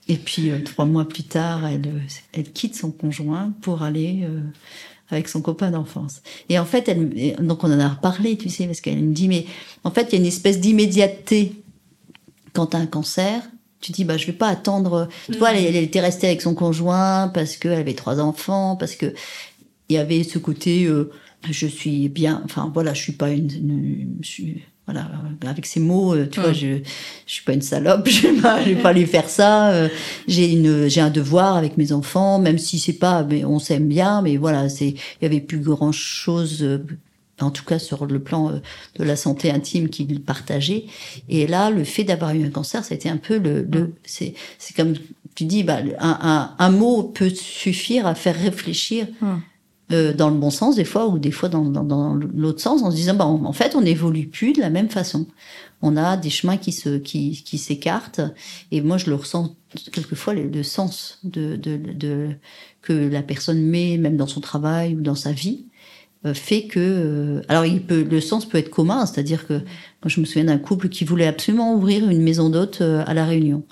Et puis, euh, trois mois plus tard, elle, euh, elle quitte son conjoint pour aller euh, avec son copain d'enfance. Et en fait, elle, donc on en a reparlé, tu sais, parce qu'elle me dit, mais en fait, il y a une espèce d'immédiateté quand tu as un cancer. Tu dis, bah, je vais pas attendre. Tu vois, elle, elle, était restée avec son conjoint parce qu'elle avait trois enfants, parce que il y avait ce côté, je suis bien, enfin voilà, je suis pas une, une je suis, voilà, avec ces mots, euh, tu vois, je, je suis pas une salope, je vais pas, je vais pas lui faire ça. Euh, j'ai un devoir avec mes enfants, même si c'est pas, mais on s'aime bien, mais voilà, il y avait plus grand chose, euh, en tout cas sur le plan de la santé intime qu'il partageait. Et là, le fait d'avoir eu un cancer, ça a été un peu le, le c'est, c'est comme tu dis, bah, un, un, un, mot peut suffire à faire réfléchir. Euh, dans le bon sens des fois ou des fois dans, dans, dans l'autre sens en se disant bah, en fait on n'évolue plus de la même façon. On a des chemins qui se qui, qui s'écartent. Et moi je le ressens quelquefois le, le sens de, de, de, que la personne met même dans son travail ou dans sa vie euh, fait que euh, alors il peut le sens peut être commun. C'est-à-dire que moi je me souviens d'un couple qui voulait absolument ouvrir une maison d'hôte à la Réunion.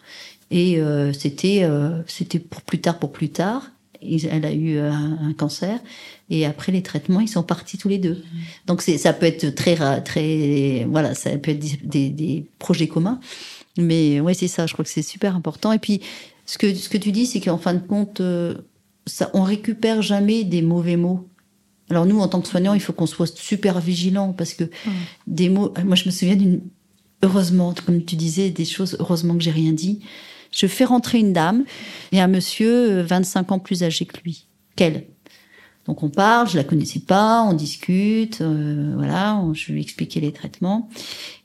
Et c'était c'était pour plus tard pour plus tard elle a eu un, cancer et après les traitements ils sont partis tous les deux. Donc ça peut être très très voilà ça peut être des, des, projets communs. Mais ouais c'est ça je crois que c'est super important. Et puis ce que ce que tu dis c'est qu'en fin de compte euh, ça on récupère jamais des mauvais mots. Alors nous en tant que soignants il faut qu'on soit super vigilant parce que des mots moi je me souviens d'une heureusement comme tu disais des choses heureusement que j'ai rien dit je fais rentrer une dame et un monsieur 25 euh, ans plus âgé que lui, qu'elle. Donc on parle, je la connaissais pas, on discute, euh, voilà, je lui expliquais les traitements.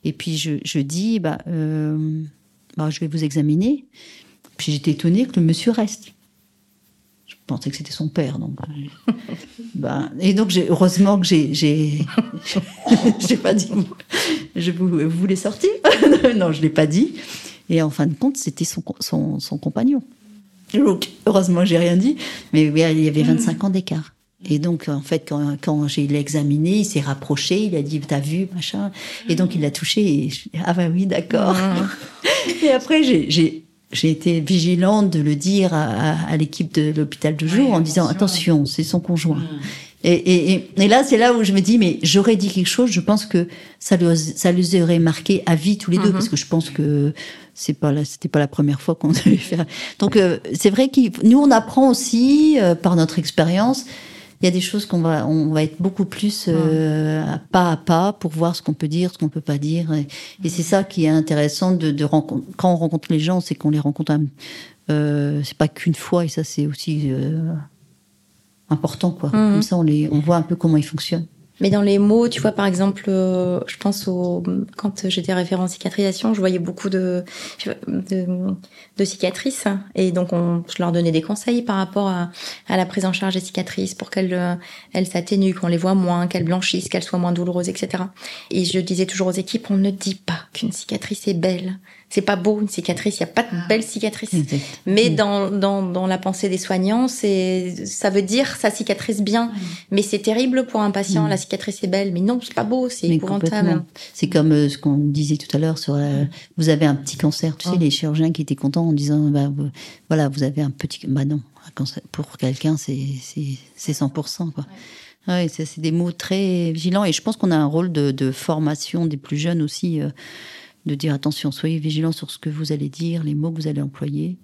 Et puis je, je dis, bah, euh, bah, je vais vous examiner. Puis j'étais étonnée que le monsieur reste. Je pensais que c'était son père, donc. bah, et donc heureusement que j'ai, j'ai, j'ai pas dit, je vous, vous voulez sortir? Non, je l'ai pas dit. Et en fin de compte, c'était son, son, son, compagnon. Donc, heureusement, j'ai rien dit, mais il y avait 25 ans d'écart. Et donc, en fait, quand, quand j'ai examiné, il s'est rapproché, il a dit, t'as vu, machin? Et donc, il l'a touché et je, ah bah oui, d'accord. et après, j'ai, j'ai été vigilante de le dire à, à, l'équipe de l'hôpital de jour en disant, attention, c'est son conjoint. Et, et, et, là, c'est là où je me dis, mais j'aurais dit quelque chose. Je pense que ça, ça les aurait marqué à vie tous les deux, parce que je pense que c'est pas c'était pas la première fois qu'on devait faire. Donc, euh, c'est vrai que nous, on apprend aussi euh, par notre expérience. Il y a des choses qu'on va, on va être beaucoup plus euh, pas à pas pour voir ce qu'on peut dire, ce qu'on peut pas dire. Et, et c'est ça qui est intéressant de, de rencontrer. Quand on rencontre les gens, c'est qu'on les rencontre. Euh, c'est pas qu'une fois, et ça, c'est aussi important, quoi. Mhm. Comme ça, on, les, on voit un peu comment ils fonctionnent. Mais dans les mots, tu vois, par exemple, euh, je pense au quand j'étais référent en cicatrisation, je voyais beaucoup de de, de cicatrices et donc on, je leur donnais des conseils par rapport à, à la prise en charge des cicatrices pour qu'elles euh, elles s'atténuent, qu'on les voit moins, qu'elles blanchissent, qu'elles soient moins douloureuses, etc. Et je disais toujours aux équipes, on ne dit pas qu'une cicatrice est belle, c'est pas beau une cicatrice, il y a pas de ah. belle cicatrice. Mais mm. dans, dans, dans la pensée des soignants, c'est ça veut dire ça cicatrice bien. Mais c'est terrible pour un patient, mm. la cicatrice est belle, mais non, c'est pas beau, c'est épouvantable. C'est comme euh, ce qu'on disait tout à l'heure sur euh, vous avez un petit cancer, tu sais oh. les chirurgiens qui étaient contents en disant bah, voilà, vous avez un petit bah non, un cancer, pour quelqu'un c'est c'est 100% quoi. Ouais. c'est des mots très vigilants et je pense qu'on a un rôle de, de formation des plus jeunes aussi euh, de dire attention, soyez vigilants sur ce que vous allez dire, les mots que vous allez employer.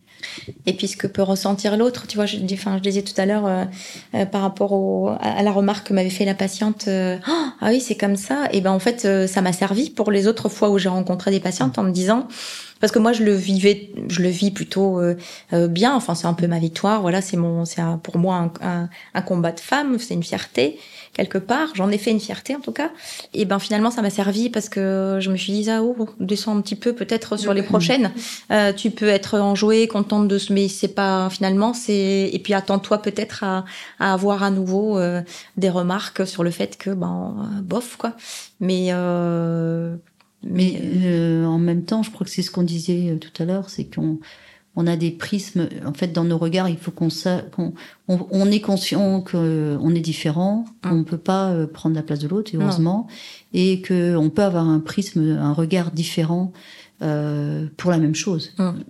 Et puis ce que peut ressentir l'autre, tu vois, je, enfin, je disais tout à l'heure euh, euh, par rapport au, à la remarque que m'avait fait la patiente, euh, ah oui c'est comme ça, et ben en fait ça m'a servi pour les autres fois où j'ai rencontré des patientes en me disant, parce que moi je le vivais, je le vis plutôt bien, enfin c'est un peu ma victoire, voilà c'est mon, c'est pour moi un, un combat de femme, c'est une fierté quelque part. J'en ai fait une fierté en tout cas. Et ben finalement ça m'a servi parce que je me suis dit ah oh descends un petit peu peut-être sur les prochaines. Euh, tu peux être enjoué, contente de ce, mais c'est pas finalement c'est et puis attends-toi peut-être à, à, avoir à nouveau euh, des remarques sur le fait que ben bof quoi. Mais euh, mais, euh, en même temps, je crois que c'est ce qu'on disait tout à l'heure, c'est qu'on on a des prismes. En fait, dans nos regards, il faut qu'on qu'on on, on, est conscient qu'on est différent, qu'on ne peut pas prendre la place de l'autre, heureusement, et qu'on peut avoir un prisme, un regard différent euh, pour la même chose. Hum.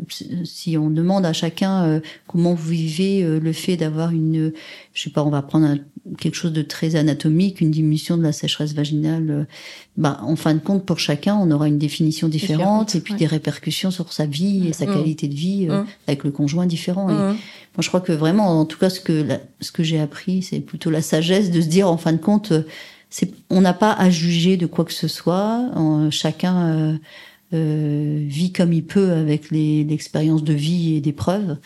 Si on demande à chacun euh, comment vous vivez euh, le fait d'avoir une, je sais pas, on va prendre quelque chose de très anatomique, une diminution de la sécheresse vaginale, bah en fin de compte pour chacun on aura une définition différente, et puis des répercussions sur sa vie et sa hum. qualité de vie hum. avec le conjoint différent. Et moi je crois que vraiment, en tout cas ce que ce que j'ai appris, c'est plutôt la sagesse de se dire en fin de compte, c'est on n'a pas à juger de quoi que ce soit, chacun euh, vit comme il peut avec l'expérience de vie et d'épreuves,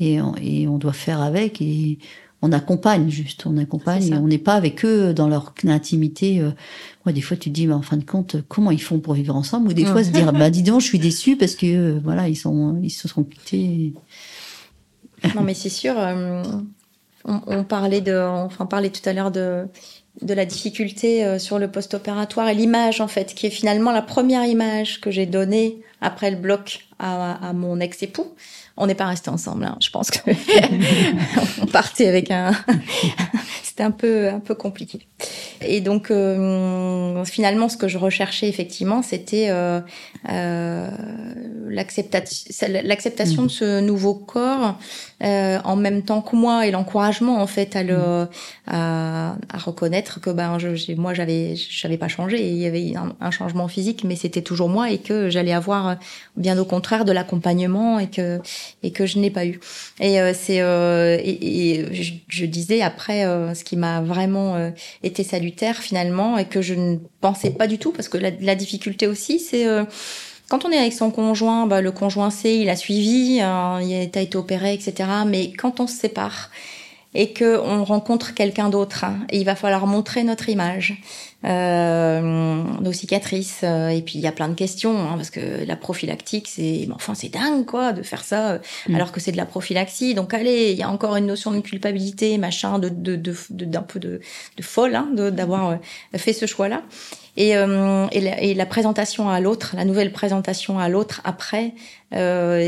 et, et, on doit faire avec et on accompagne juste, on accompagne, et on n'est pas avec eux dans leur intimité. Euh. Moi, des fois, tu te dis, mais en fin de compte, comment ils font pour vivre ensemble? Ou des fois, se dire, bah dis donc, je suis déçue parce que euh, voilà, ils sont, ils se sont quittés. Non, mais c'est sûr. on, on, parlait de, enfin, on parlait tout à l'heure de de la difficulté euh, sur le post-opératoire et l'image en fait, qui est finalement la première image que j'ai donnée après le bloc à, mon ex-époux. On n'est pas resté ensemble. Hein. Je pense que on partait avec un. C'était un peu un peu compliqué. Et donc euh, finalement, ce que je recherchais effectivement, c'était euh, euh, l'acceptation de ce nouveau corps en même temps que moi et l'encouragement en fait à le à, reconnaître que ben je, moi j'avais j'avais pas changé. Il y avait un changement physique, mais c'était toujours moi et que j'allais avoir bien au contraire de l'accompagnement et que et que je n'ai pas eu. Et euh, c'est euh, et, et je, disais après euh, ce qui m'a vraiment euh, été salutaire finalement et que je ne pensais pas du tout parce que la, la difficulté aussi c'est quand on est avec son conjoint, bah, le conjoint sait, il a suivi, hein, il a été opéré, etc. Mais quand on se sépare et que on rencontre quelqu'un d'autre, hein, il va falloir montrer notre image euh, nos cicatrices. Euh, et puis il y a plein de questions hein, parce que la prophylactique, c'est, enfin c'est dingue quoi de faire ça euh, mm. alors que c'est de la prophylaxie. Donc allez, il y a encore une notion de culpabilité, machin, de d'un de, de, peu de, de folle hein, d'avoir euh, fait ce choix-là. Et, euh, et, la, et, la, présentation à l'autre, la nouvelle présentation à l'autre après, euh,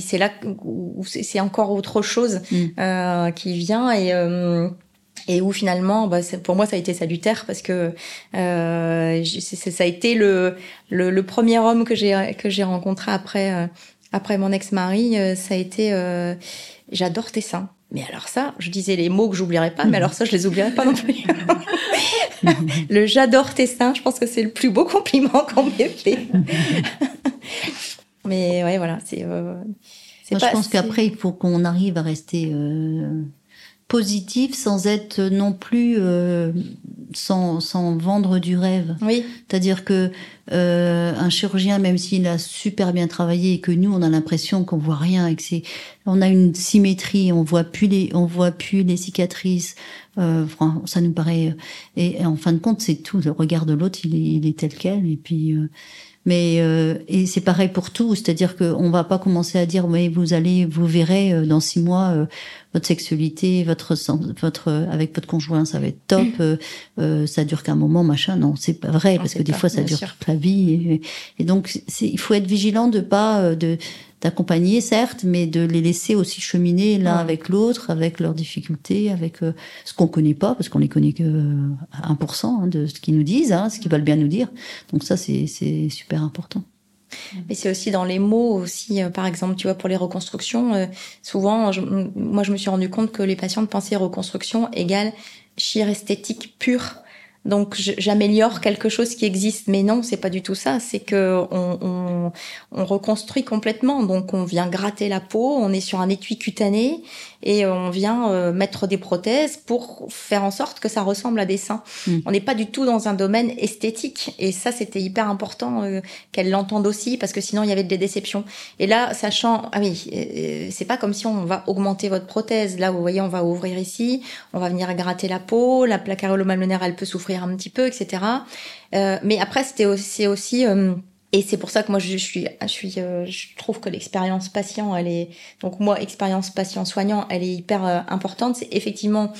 c'est là où c'est encore autre chose mm. euh, qui vient et et où finalement, bah, pour moi, ça a été salutaire parce que euh, ça a été le, le, le, premier homme que j'ai que j'ai rencontré après euh, après mon ex-mari. Euh, ça a été, euh, j'adore tes seins. Mais alors ça, je disais les mots que j'oublierais pas, mais alors ça, je les oublierai pas non plus. le j'adore tes seins, je pense que c'est le plus beau compliment qu'on m'ait fait. mais ouais, voilà, c'est. Euh, je pense qu'après, il faut qu'on arrive à rester positif sans être non plus euh, sans, sans vendre du rêve. Oui. C'est-à-dire que euh, un chirurgien, même s'il a super bien travaillé et que nous on a l'impression qu'on voit rien et que c'est, on a une symétrie, on voit plus les, on voit plus les cicatrices. Euh, ça nous paraît et, en fin de compte c'est tout. Le regard de l'autre il est, il est tel quel et puis euh, mais euh, et c'est pareil pour tout, c'est-à-dire qu'on va pas commencer à dire mais vous allez, vous verrez euh, dans six mois euh, votre sexualité, votre votre avec votre conjoint, ça va être top. Euh, ça dure qu'un moment, machin. Non, c'est pas vrai parce que des fois ça dure toute la vie. Et, et donc il faut être vigilant de pas de d'accompagner, certes, mais de les laisser aussi cheminer l'un avec l'autre, avec leurs difficultés, avec euh, ce qu'on connaît pas, parce qu'on les connaît que 1% hein, de ce qu'ils nous disent, hein, ce qu'ils veulent bien nous dire. Donc ça, c'est super important. Mais c'est aussi dans les mots aussi, euh, par exemple, tu vois, pour les reconstructions, euh, souvent, moi, je me suis rendu compte que les patientes pensaient reconstruction égale chir esthétique pure. Donc j'améliore quelque chose qui existe, mais non, c'est pas du tout ça. C'est que on, on, on, reconstruit complètement. Donc on vient gratter la peau, on est sur un étui cutané et on vient euh, mettre des prothèses pour faire en sorte que ça ressemble à des seins. Mm. On n'est pas du tout dans un domaine esthétique et ça c'était hyper important euh, qu'elle l'entende aussi parce que sinon il y avait des déceptions. Et là, sachant ah oui, euh, c'est pas comme si on va augmenter votre prothèse. Là, vous voyez, on va ouvrir ici, on va venir gratter la peau, la plaque aréolomamelaire elle peut souffrir un petit peu, etc. mais après c'était aussi, aussi et c'est pour ça que moi je suis, je suis, euh, je trouve que l'expérience patient, elle est donc moi expérience patient soignant, elle est hyper euh, importante. C'est effectivement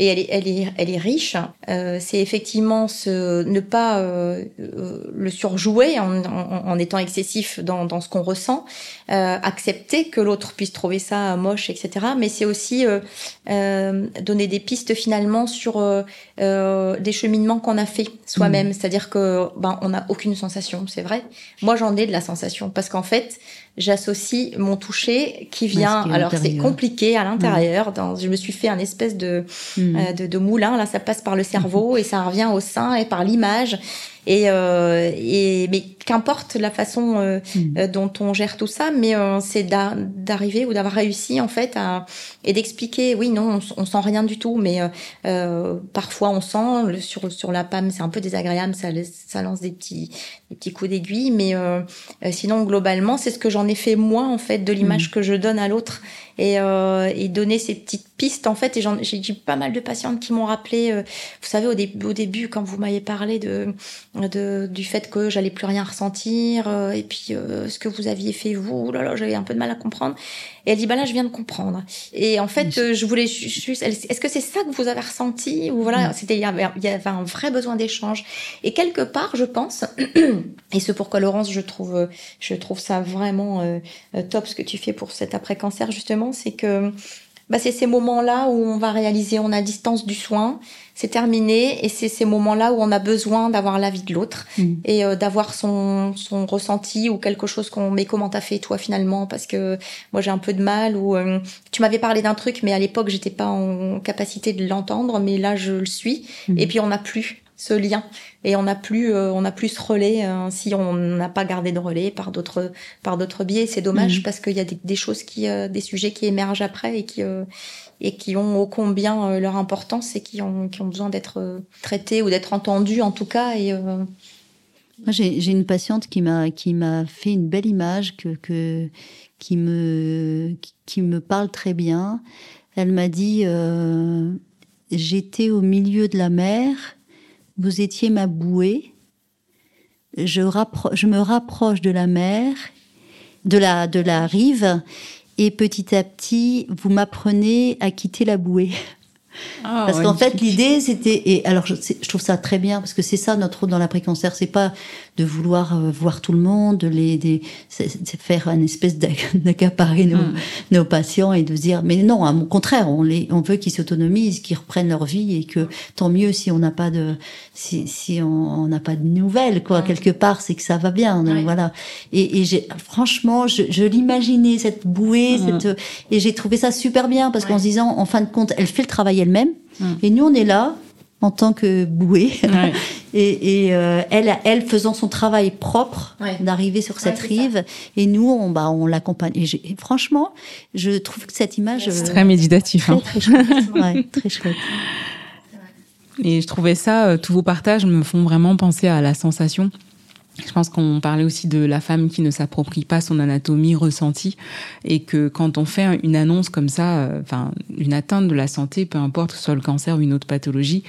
et elle est, elle est, elle est riche. Euh, c'est effectivement ce, ne pas euh, euh, le surjouer en, en, en, étant excessif dans, dans ce qu'on ressent, euh, accepter que l'autre puisse trouver ça moche, etc. Mais c'est aussi donner des pistes finalement sur des cheminements qu'on a fait soi-même. Mmh. C'est-à-dire que ben on n'a aucune sensation, c'est vrai. Moi j'en ai de la sensation parce qu'en fait j'associe mon toucher qui vient. alors c'est compliqué à l'intérieur. Dans, je me suis fait un espèce de, mm. euh, de, de moulin. Là, ça passe par le cerveau et ça revient au sein et par l'image. Et, euh, et mais qu'importe la façon euh, mm. Euh, dont on gère tout ça, mais euh, c'est d'arriver ou d'avoir réussi en fait à, et d'expliquer. Oui, non, on, on, sent rien du tout, mais euh, parfois on sent le, sur sur la PAM, c'est un peu désagréable, ça, ça lance des petits des petits coups d'aiguille, mais sinon globalement, c'est ce que j'en ai fait moi en fait de l'image mm. que je donne à l'autre et, et donner ces petites pistes en fait. Et j'ai eu pas mal de patientes qui m'ont rappelé, vous savez au, début quand vous m'avez parlé du fait que j'allais plus rien ressentir euh, et puis euh, ce que vous aviez fait vous là j'avais un peu de mal à comprendre et elle dit bah là je viens de comprendre. Et en fait euh, je voulais juste est-ce que c'est ça que vous avez ressenti ou voilà c'était il y avait, il y avait un vrai besoin d'échange. Et quelque part je pense et c'est pourquoi Laurence je trouve je trouve ça vraiment top ce que tu fais pour cet après cancer justement c'est que bah, c'est ces moments-là où on va réaliser, on a distance du soin, c'est terminé, et c'est ces moments-là où on a besoin d'avoir l'avis de l'autre mm. et euh, d'avoir son, son ressenti ou quelque chose qu'on. Mais comment t'as fait toi finalement? Parce que moi j'ai un peu de mal. Ou euh, tu m'avais parlé d'un truc, mais à l'époque j'étais pas en capacité de l'entendre, mais là je le suis. Mm. Et puis on n'a plus ce lien. Et on n'a plus euh, on a plus ce relais euh, si on n'a pas gardé de relais par d'autres par d'autres biais. C'est dommage mhm. parce qu'il y a des, des, choses qui euh, des sujets qui émergent après et qui et qui ont ô combien leur importance et qui ont qui ont besoin d'être traités ou d'être entendus en tout cas. Et j'ai une patiente qui m'a qui m'a fait une belle image que, que qui me qui me parle très bien. Elle m'a dit j'étais au milieu de la mer vous étiez ma bouée. Je, je me rapproche de la mer, de la, de la rive, et petit à petit, vous m'apprenez à quitter la bouée. Ah, parce qu'en fait, l'idée, c'était, et alors je, je, trouve ça très bien, parce que c'est ça notre rôle dans l'après-cancer, c'est pas de vouloir euh, voir tout le monde, de les, de, faire une espèce d'accaparer nos, mm. nos, patients et de dire, mais non, au contraire, on les, on veut qu'ils s'autonomisent, qu'ils reprennent leur vie et que tant mieux si on n'a pas de, si, si on n'a pas de nouvelles, quoi, mm. quelque part, c'est que ça va bien, donc, voilà. Et, et j'ai, franchement, je, je l'imaginais cette bouée, mm. cette, et j'ai trouvé ça super bien parce qu'en se disant, en fin de compte, elle fait le travail elle-même, et nous on est là en tant que bouée. Et, et euh, elle elle faisant son travail propre d'arriver sur cette rive. Et nous on bah on l'accompagne. Et, franchement je trouve que cette image c'est très méditatif très, hein. très chouette. Très chouette. Et je trouvais ça euh, tous vos partages me font vraiment penser à la sensation je pense qu'on parlait aussi de la femme qui ne s'approprie pas son anatomie ressentie et que quand on fait une annonce comme ça, euh, enfin une atteinte de la santé, peu importe que ce soit le cancer ou une autre pathologie,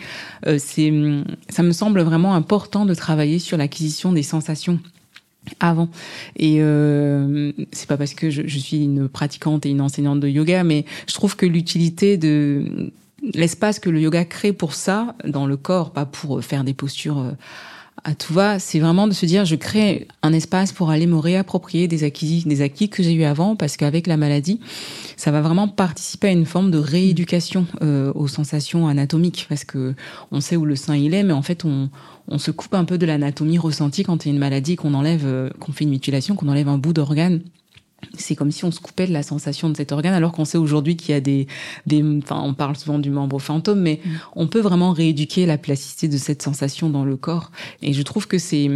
euh, c'est, ça me semble vraiment important de travailler sur l'acquisition des sensations avant. Et euh, c'est pas parce que je, je, suis une pratiquante et une enseignante de yoga mais je trouve que l'utilité de l'espace que le yoga crée pour ça dans le corps pas pour faire des postures à tout va, c'est vraiment de se dire je crée un espace pour aller me réapproprier des acquis, des acquis que j'ai eu avant, parce qu'avec la maladie, ça va vraiment participer à une forme de rééducation euh, aux sensations anatomiques, parce que on sait où le sein il est, mais en fait on, on se coupe un peu de l'anatomie ressentie quand il y a une maladie, qu'on enlève, euh, qu'on fait une mutilation, qu'on enlève un bout d'organe c'est comme si on se coupait de la sensation de cet organe, alors qu'on sait aujourd'hui qu'il y a des, des, enfin, on parle souvent du membre fantôme, mais mm. on peut vraiment rééduquer la plasticité de cette sensation dans le corps. Et je trouve que c'est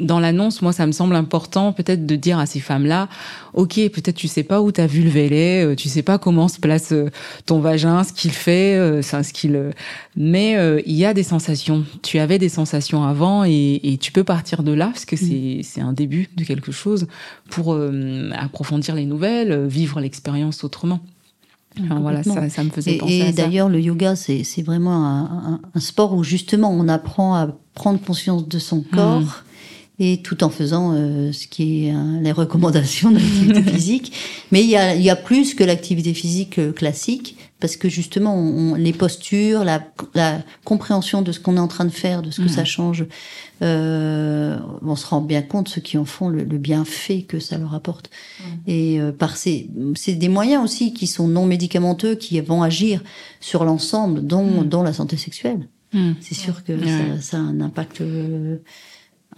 dans l'annonce, moi, ça me semble important peut-être de dire à ces femmes-là, ok, peut-être tu sais pas où t'as vu le vélet, euh, tu sais pas comment se place euh, ton vagin, ce qu'il fait, euh, ce qu'il, mais il y a des sensations. Tu avais des sensations avant et, et tu peux partir de là parce que c'est mm. c'est un début de quelque chose pour approfondir les nouvelles, vivre l'expérience autrement. voilà, ça, ça, me faisait et, penser et d'ailleurs, le yoga, c'est vraiment un, un, un, sport où justement on apprend à prendre conscience de son corps. Et tout en faisant euh, ce qui est hein, les recommandations de l'activité physique. Mais il y a, il y a plus que l'activité physique euh, classique, parce que justement, on, les postures, la, la, compréhension de ce qu'on est en train de faire, de ce que ça change, euh, on se rend bien compte, ceux qui en font, le, le bienfait que ça leur apporte. Et euh, par ces, c'est des moyens aussi qui sont non médicamenteux, qui vont agir sur l'ensemble, dont, Mhm. dont la santé sexuelle. C'est sûr que ça, ça a un impact euh,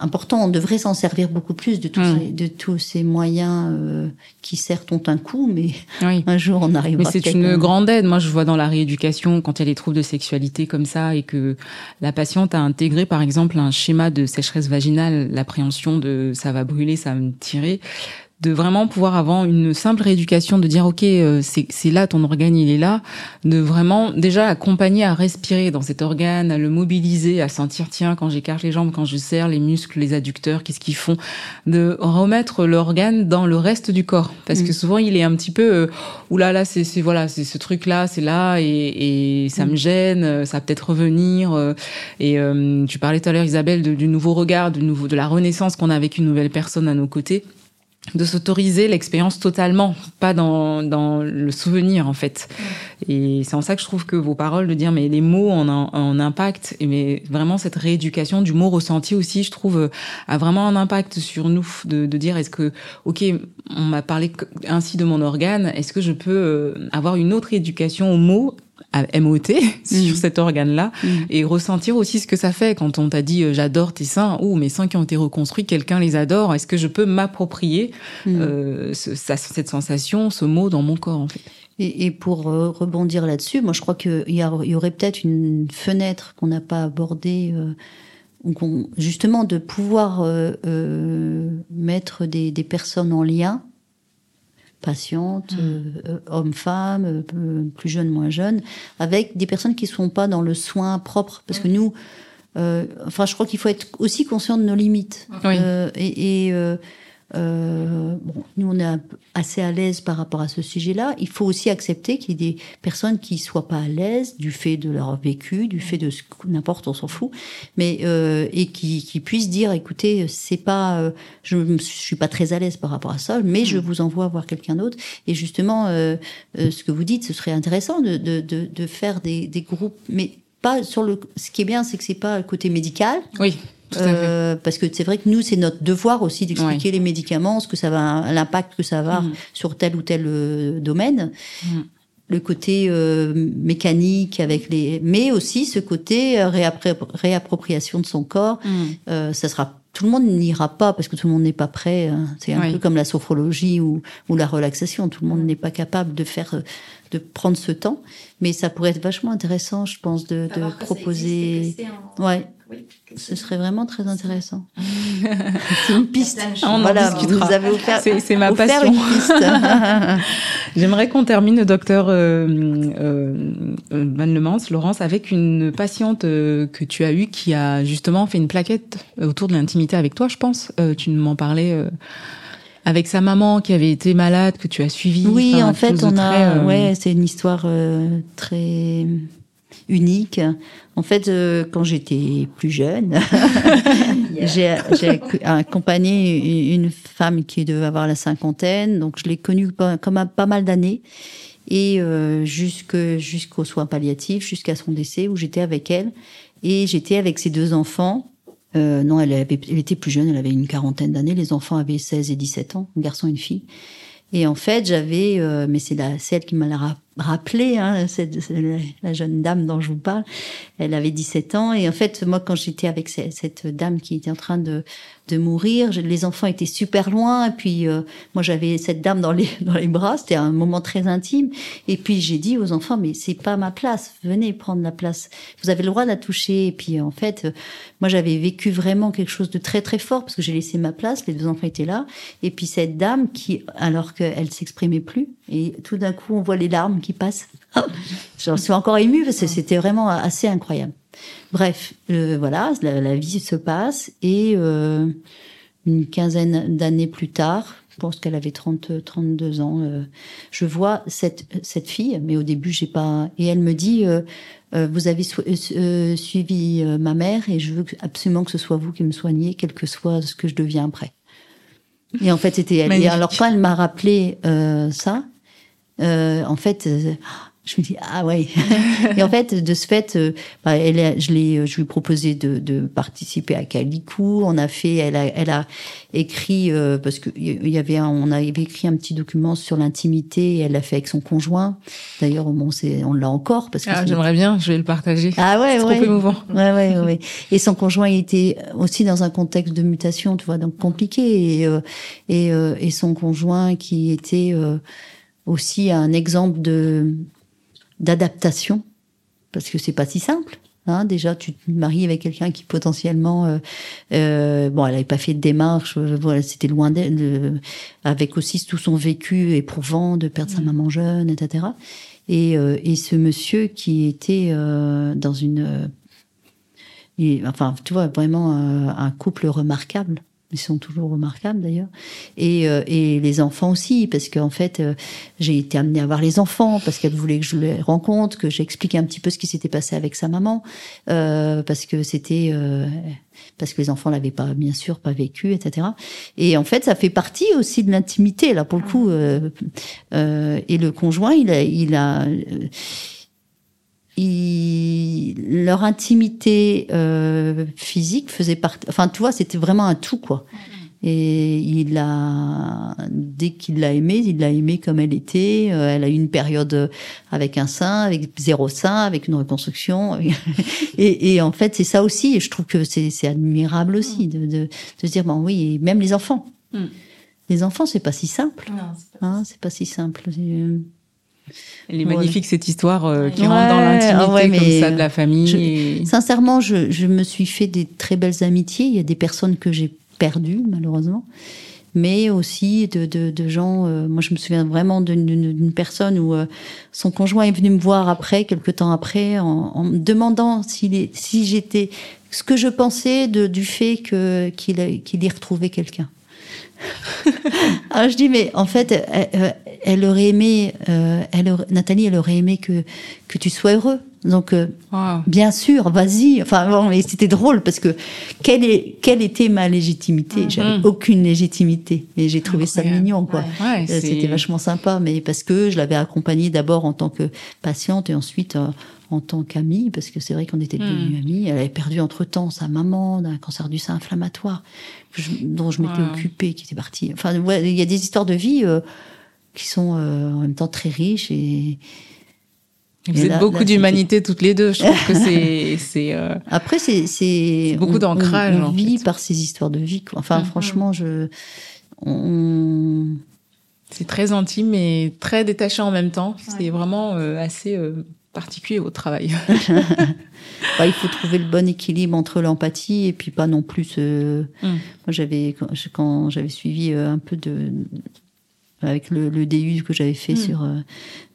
important. On devrait s'en servir beaucoup plus de tous, Mm. ces, de tous ces moyens euh, qui certes ont un coût, mais Oui. un jour on arrivera. Mais c'est une grande aide. Moi, je vois dans la rééducation, quand il y a des troubles de sexualité comme ça et que la patiente a intégré, par exemple, un schéma de sécheresse vaginale, l'appréhension de ça va brûler, ça va me tirer, de vraiment pouvoir avoir une simple rééducation, de dire, OK, euh, c'est c'est là, ton organe, il est là, de vraiment déjà accompagner à respirer dans cet organe, à le mobiliser, à sentir, tiens, quand j'écarte les jambes, quand je serre les muscles, les adducteurs, qu'est-ce qu'ils font, de remettre l'organe dans le reste du corps. Parce Mm. que souvent, il est un petit peu, euh, oulala, là là, c'est c'est- voilà, c'est ce truc-là, c'est là, et, et ça me gêne, euh, ça va peut-être revenir. euh, et euh, tu parlais tout à l'heure, Isabelle, de- du nouveau regard, du nouveau, de la renaissance qu'on a avec une nouvelle personne à nos côtés de s'autoriser l'expérience totalement, pas dans, dans le souvenir en fait. Et c'est en ça que je trouve que vos paroles de dire mais les mots en, en impact, et mais vraiment cette rééducation du mot ressenti aussi, je trouve, euh, a vraiment un impact sur nous de, de dire est-ce que ok on m'a parlé ainsi de mon organe, est-ce que je peux euh, avoir une autre éducation au mot à MOT sur Mhm. cet organe-là Mm. et ressentir aussi ce que ça fait quand on t'a dit euh, j'adore tes seins ou mes seins qui ont été reconstruits quelqu'un les adore est-ce que je peux m'approprier Mm. euh, ce- cette sensation ce mot dans mon corps en fait? Et, et pour euh, rebondir là-dessus, moi je crois qu'il y, y aurait peut-être une fenêtre qu'on n'a pas abordée, euh, justement de pouvoir euh, euh, mettre des, des personnes en lien, patientes, euh, euh, hommes-femmes, euh, plus jeunes, moins jeunes, avec des personnes qui ne sont pas dans le soin propre. Parce que nous, euh, enfin je crois qu'il faut être aussi conscient de nos limites. Oui. Euh, et et, euh, bon, nous, on est assez à l'aise par rapport à ce sujet-là. Il faut aussi accepter qu'il y ait des personnes qui soient pas à l'aise du fait de leur vécu, du fait de ce que- n'importe, on s'en fout, mais euh, et qui, qui puissent dire, écoutez, c'est pas, euh, je, je suis pas très à l'aise par rapport à ça, mais je vous envoie voir quelqu'un d'autre. Et justement, ce que vous dites, ce serait intéressant de, de, de, de faire des, des groupes, mais pas sur le. Ce qui est bien, c'est que c'est pas le côté médical. oui Euh, parce que c'est vrai que nous, c'est notre devoir aussi d'expliquer les médicaments, ce que ça va, l'impact que ça va Mhm. sur tel ou tel euh, domaine. Mhm. Le côté euh, mécanique avec les, mais aussi ce côté euh, réappropriation de son corps. Mm. Euh, ça sera, tout le monde n'ira pas parce que tout le monde n'est pas prêt. hein. C'est un Oui. peu comme la sophrologie ou, ou la relaxation. Tout le monde n'est pas capable de faire, de prendre ce temps. Mais ça pourrait être vachement intéressant, je pense, de, de proposer. Ouais, ce serait vraiment très intéressant. C'est une piste. On en discutera. vous avez offert, C'est- c'est ma offert passion. une piste. J'aimerais qu'on termine, docteur euh, euh, euh, Van Lemans, Laurence, avec une patiente euh, que tu as eue qui a justement fait une plaquette autour de l'intimité avec toi, je pense. Euh, tu m'en parlais euh, avec sa maman qui avait été malade, que tu as suivie. Oui, en fait, on très, a, euh, ouais, c'est une histoire euh, très unique. En fait, euh, quand j'étais plus jeune, j'ai accompagné une femme qui devait avoir la cinquantaine, donc je l'ai connue pas- comme un- pas mal d'années et euh, jusque jusqu'aux soins palliatifs, jusqu'à son décès où j'étais avec elle et j'étais avec ses deux enfants. Euh, non, elle, avait, elle était plus jeune, elle avait une quarantaine d'années. Les enfants avaient 16 et 17 ans, un garçon et une fille. Et en fait, j'avais, euh, mais c'est la celle qui m'a rappelé, hein, cette, la, jeune dame dont je vous parle. Elle avait 17 ans et en fait, moi, quand j'étais avec ce- cette dame qui était en train de de mourir, les enfants étaient super loin et puis euh, moi j'avais cette dame dans les dans les bras. C'était un moment très intime. Et puis j'ai dit aux enfants, mais c'est pas ma place. Venez prendre la place. Vous avez le droit de la toucher. Et puis en fait, euh, moi j'avais vécu vraiment quelque chose de très très fort parce que j'ai laissé ma place. Les deux enfants étaient là. Et puis cette dame qui, alors qu'elle s'exprimait plus, et tout d'un coup on voit les larmes qui passent. J'en suis encore émue parce que c'était vraiment assez incroyable. Bref, euh, voilà, la, la vie se passe et euh, une quinzaine d'années plus tard, je pense qu'elle avait 30, 32 ans. euh, je vois cette, cette fille, mais au début, j'ai pas. Et elle me dit Vous avez suivi ma mère et je veux absolument que ce soit vous qui me soignez, quel que soit ce que je deviens après. Et en fait, c'était elle. Et alors, quand elle m'a rappelé ça, euh, en fait, euh, je me dis ah ouais. et en fait, de ce fait, euh, bah, elle, a- je l'ai, je lui ai proposé de, de participer à Calico. On a fait, elle a, elle a écrit euh, parce que il y avait, un- on avait écrit un petit document sur l'intimité. Et elle l'a fait avec son conjoint. D'ailleurs, bon, on l'a encore parce que Ah, J'aimerais bien, je vais le partager. ah ouais, C'est ouais. trop émouvant. Ouais, ouais, ouais. Et son conjoint il était aussi dans un contexte de mutation, tu vois, donc compliqué. Et, euh, et, euh, et son conjoint qui était euh, aussi un exemple de d'adaptation, parce que c'est pas si simple. Hein, déjà, tu te maries avec quelqu'un qui potentiellement, euh, euh, bon, elle n'avait pas fait de démarche, euh, voilà, c'était loin d'elle, de- avec aussi tout son vécu éprouvant de perdre sa maman jeune, etc. Et, euh, et ce monsieur qui était euh, dans une, euh, il- enfin, tu vois, vraiment euh, un couple remarquable. Ils sont toujours remarquables d'ailleurs. Et, euh, et les enfants aussi, parce qu'en fait, euh, j'ai été amenée à voir les enfants, parce qu'elle voulait que je les rencontre, que j'explique un petit peu ce qui s'était passé avec sa maman, euh, parce que c'était... euh, parce que les enfants l'avaient pas, bien sûr, pas vécu, etc. Et en fait, ça fait partie aussi de l'intimité, là, pour le coup. euh, et le conjoint, il a... Il a euh, leur intimité euh, physique faisait partie. Enfin, tu vois, c'était vraiment un tout, quoi. Et il a, dès qu'il l'a aimée, il l'a aimée comme elle était. Euh, elle a eu une période avec un sein, avec zéro sein, avec une reconstruction. et, et en fait, c'est ça aussi. Et je trouve que c'est admirable aussi de, de, de se dire, bon, oui, et même les enfants. Mm. Les enfants, c'est pas si simple. Non, c'est pas- Hein, c'est pas si simple. Elle est Ouais. magnifique cette histoire euh, qui Ouais, rentre dans l'intimité ah ouais, comme ça de la famille. je- et- Sincèrement, je, je me suis fait des très belles amitiés. Il y a des personnes que j'ai perdues, malheureusement. Mais aussi de, de, de gens. euh, moi, je me souviens vraiment d'une- personne où euh, son conjoint est venu me voir après, quelque temps après, en, en me demandant si j'étais. ce que je pensais de, du fait que qu'il ait- qu'il ait retrouvé quelqu'un. Alors je dis mais en fait elle, aurait aimé euh, elle aurait- Nathalie elle aurait aimé que que tu sois heureux donc euh. Bien sûr, vas-y. Enfin, bon, mais c'était drôle parce que quelle, est, quelle était ma légitimité? J'avais Mhm. aucune légitimité. Et j'ai trouvé ça mignon, quoi. Ouais. Ouais, Euh, C'était vachement sympa, mais parce que je l'avais accompagnée d'abord en tant que patiente et ensuite euh, en tant qu'amie, parce que c'est vrai qu'on était devenus amies. Elle avait perdu entre-temps sa maman d'un cancer du sein inflammatoire, je- dont je m'étais occupée, qui était partie. Enfin, ouais, il y a des histoires de vie euh, qui sont euh, en même temps très riches et Vous Et êtes là- beaucoup là, d'humanité toutes les deux. Je trouve que c'est c'est euh, Après, c'est c'est beaucoup on- d'ancrage, On, on en vit fait. par ces histoires de vie. quoi. Enfin, Mhm. franchement, je on, c'est très intime et très détaché en même temps. C'est vraiment euh, assez euh, particulier au travail. bah, il faut trouver le bon équilibre entre l'empathie et puis pas non plus. euh, Mm. Moi, j'avais quand, j'avais suivi euh, un peu de avec le, le DU que j'avais fait Mm. sur euh,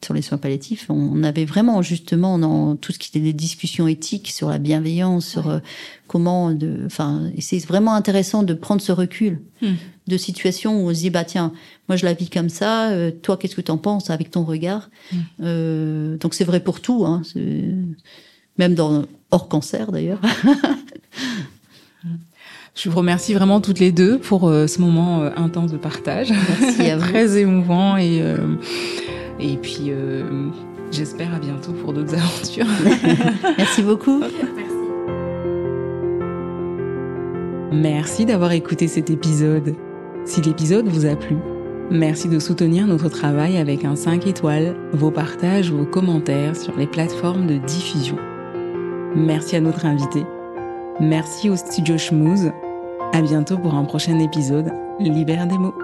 sur les soins palliatifs, on avait vraiment justement dans tout ce qui était des discussions éthiques sur la bienveillance, sur euh, comment enfin, c'est vraiment intéressant de prendre ce recul Mm. de situations où on se dit bah tiens, moi je la vis comme ça, euh, toi qu'est-ce que t'en penses avec ton regard? Mm. Euh, Donc c'est vrai pour tout, hein, même dans hors cancer d'ailleurs. Je vous remercie vraiment toutes les deux pour euh, ce moment euh, intense de partage. Merci à vous. très émouvant et euh, et puis euh, j'espère à bientôt pour d'autres aventures. Merci beaucoup. Merci d'avoir écouté cet épisode. Si l'épisode vous a plu, merci de soutenir notre travail avec un 5 étoiles, vos partages, vos commentaires sur les plateformes de diffusion. Merci à notre invité. Merci au studio Schmooze. À bientôt pour un prochain épisode. Libère des mots.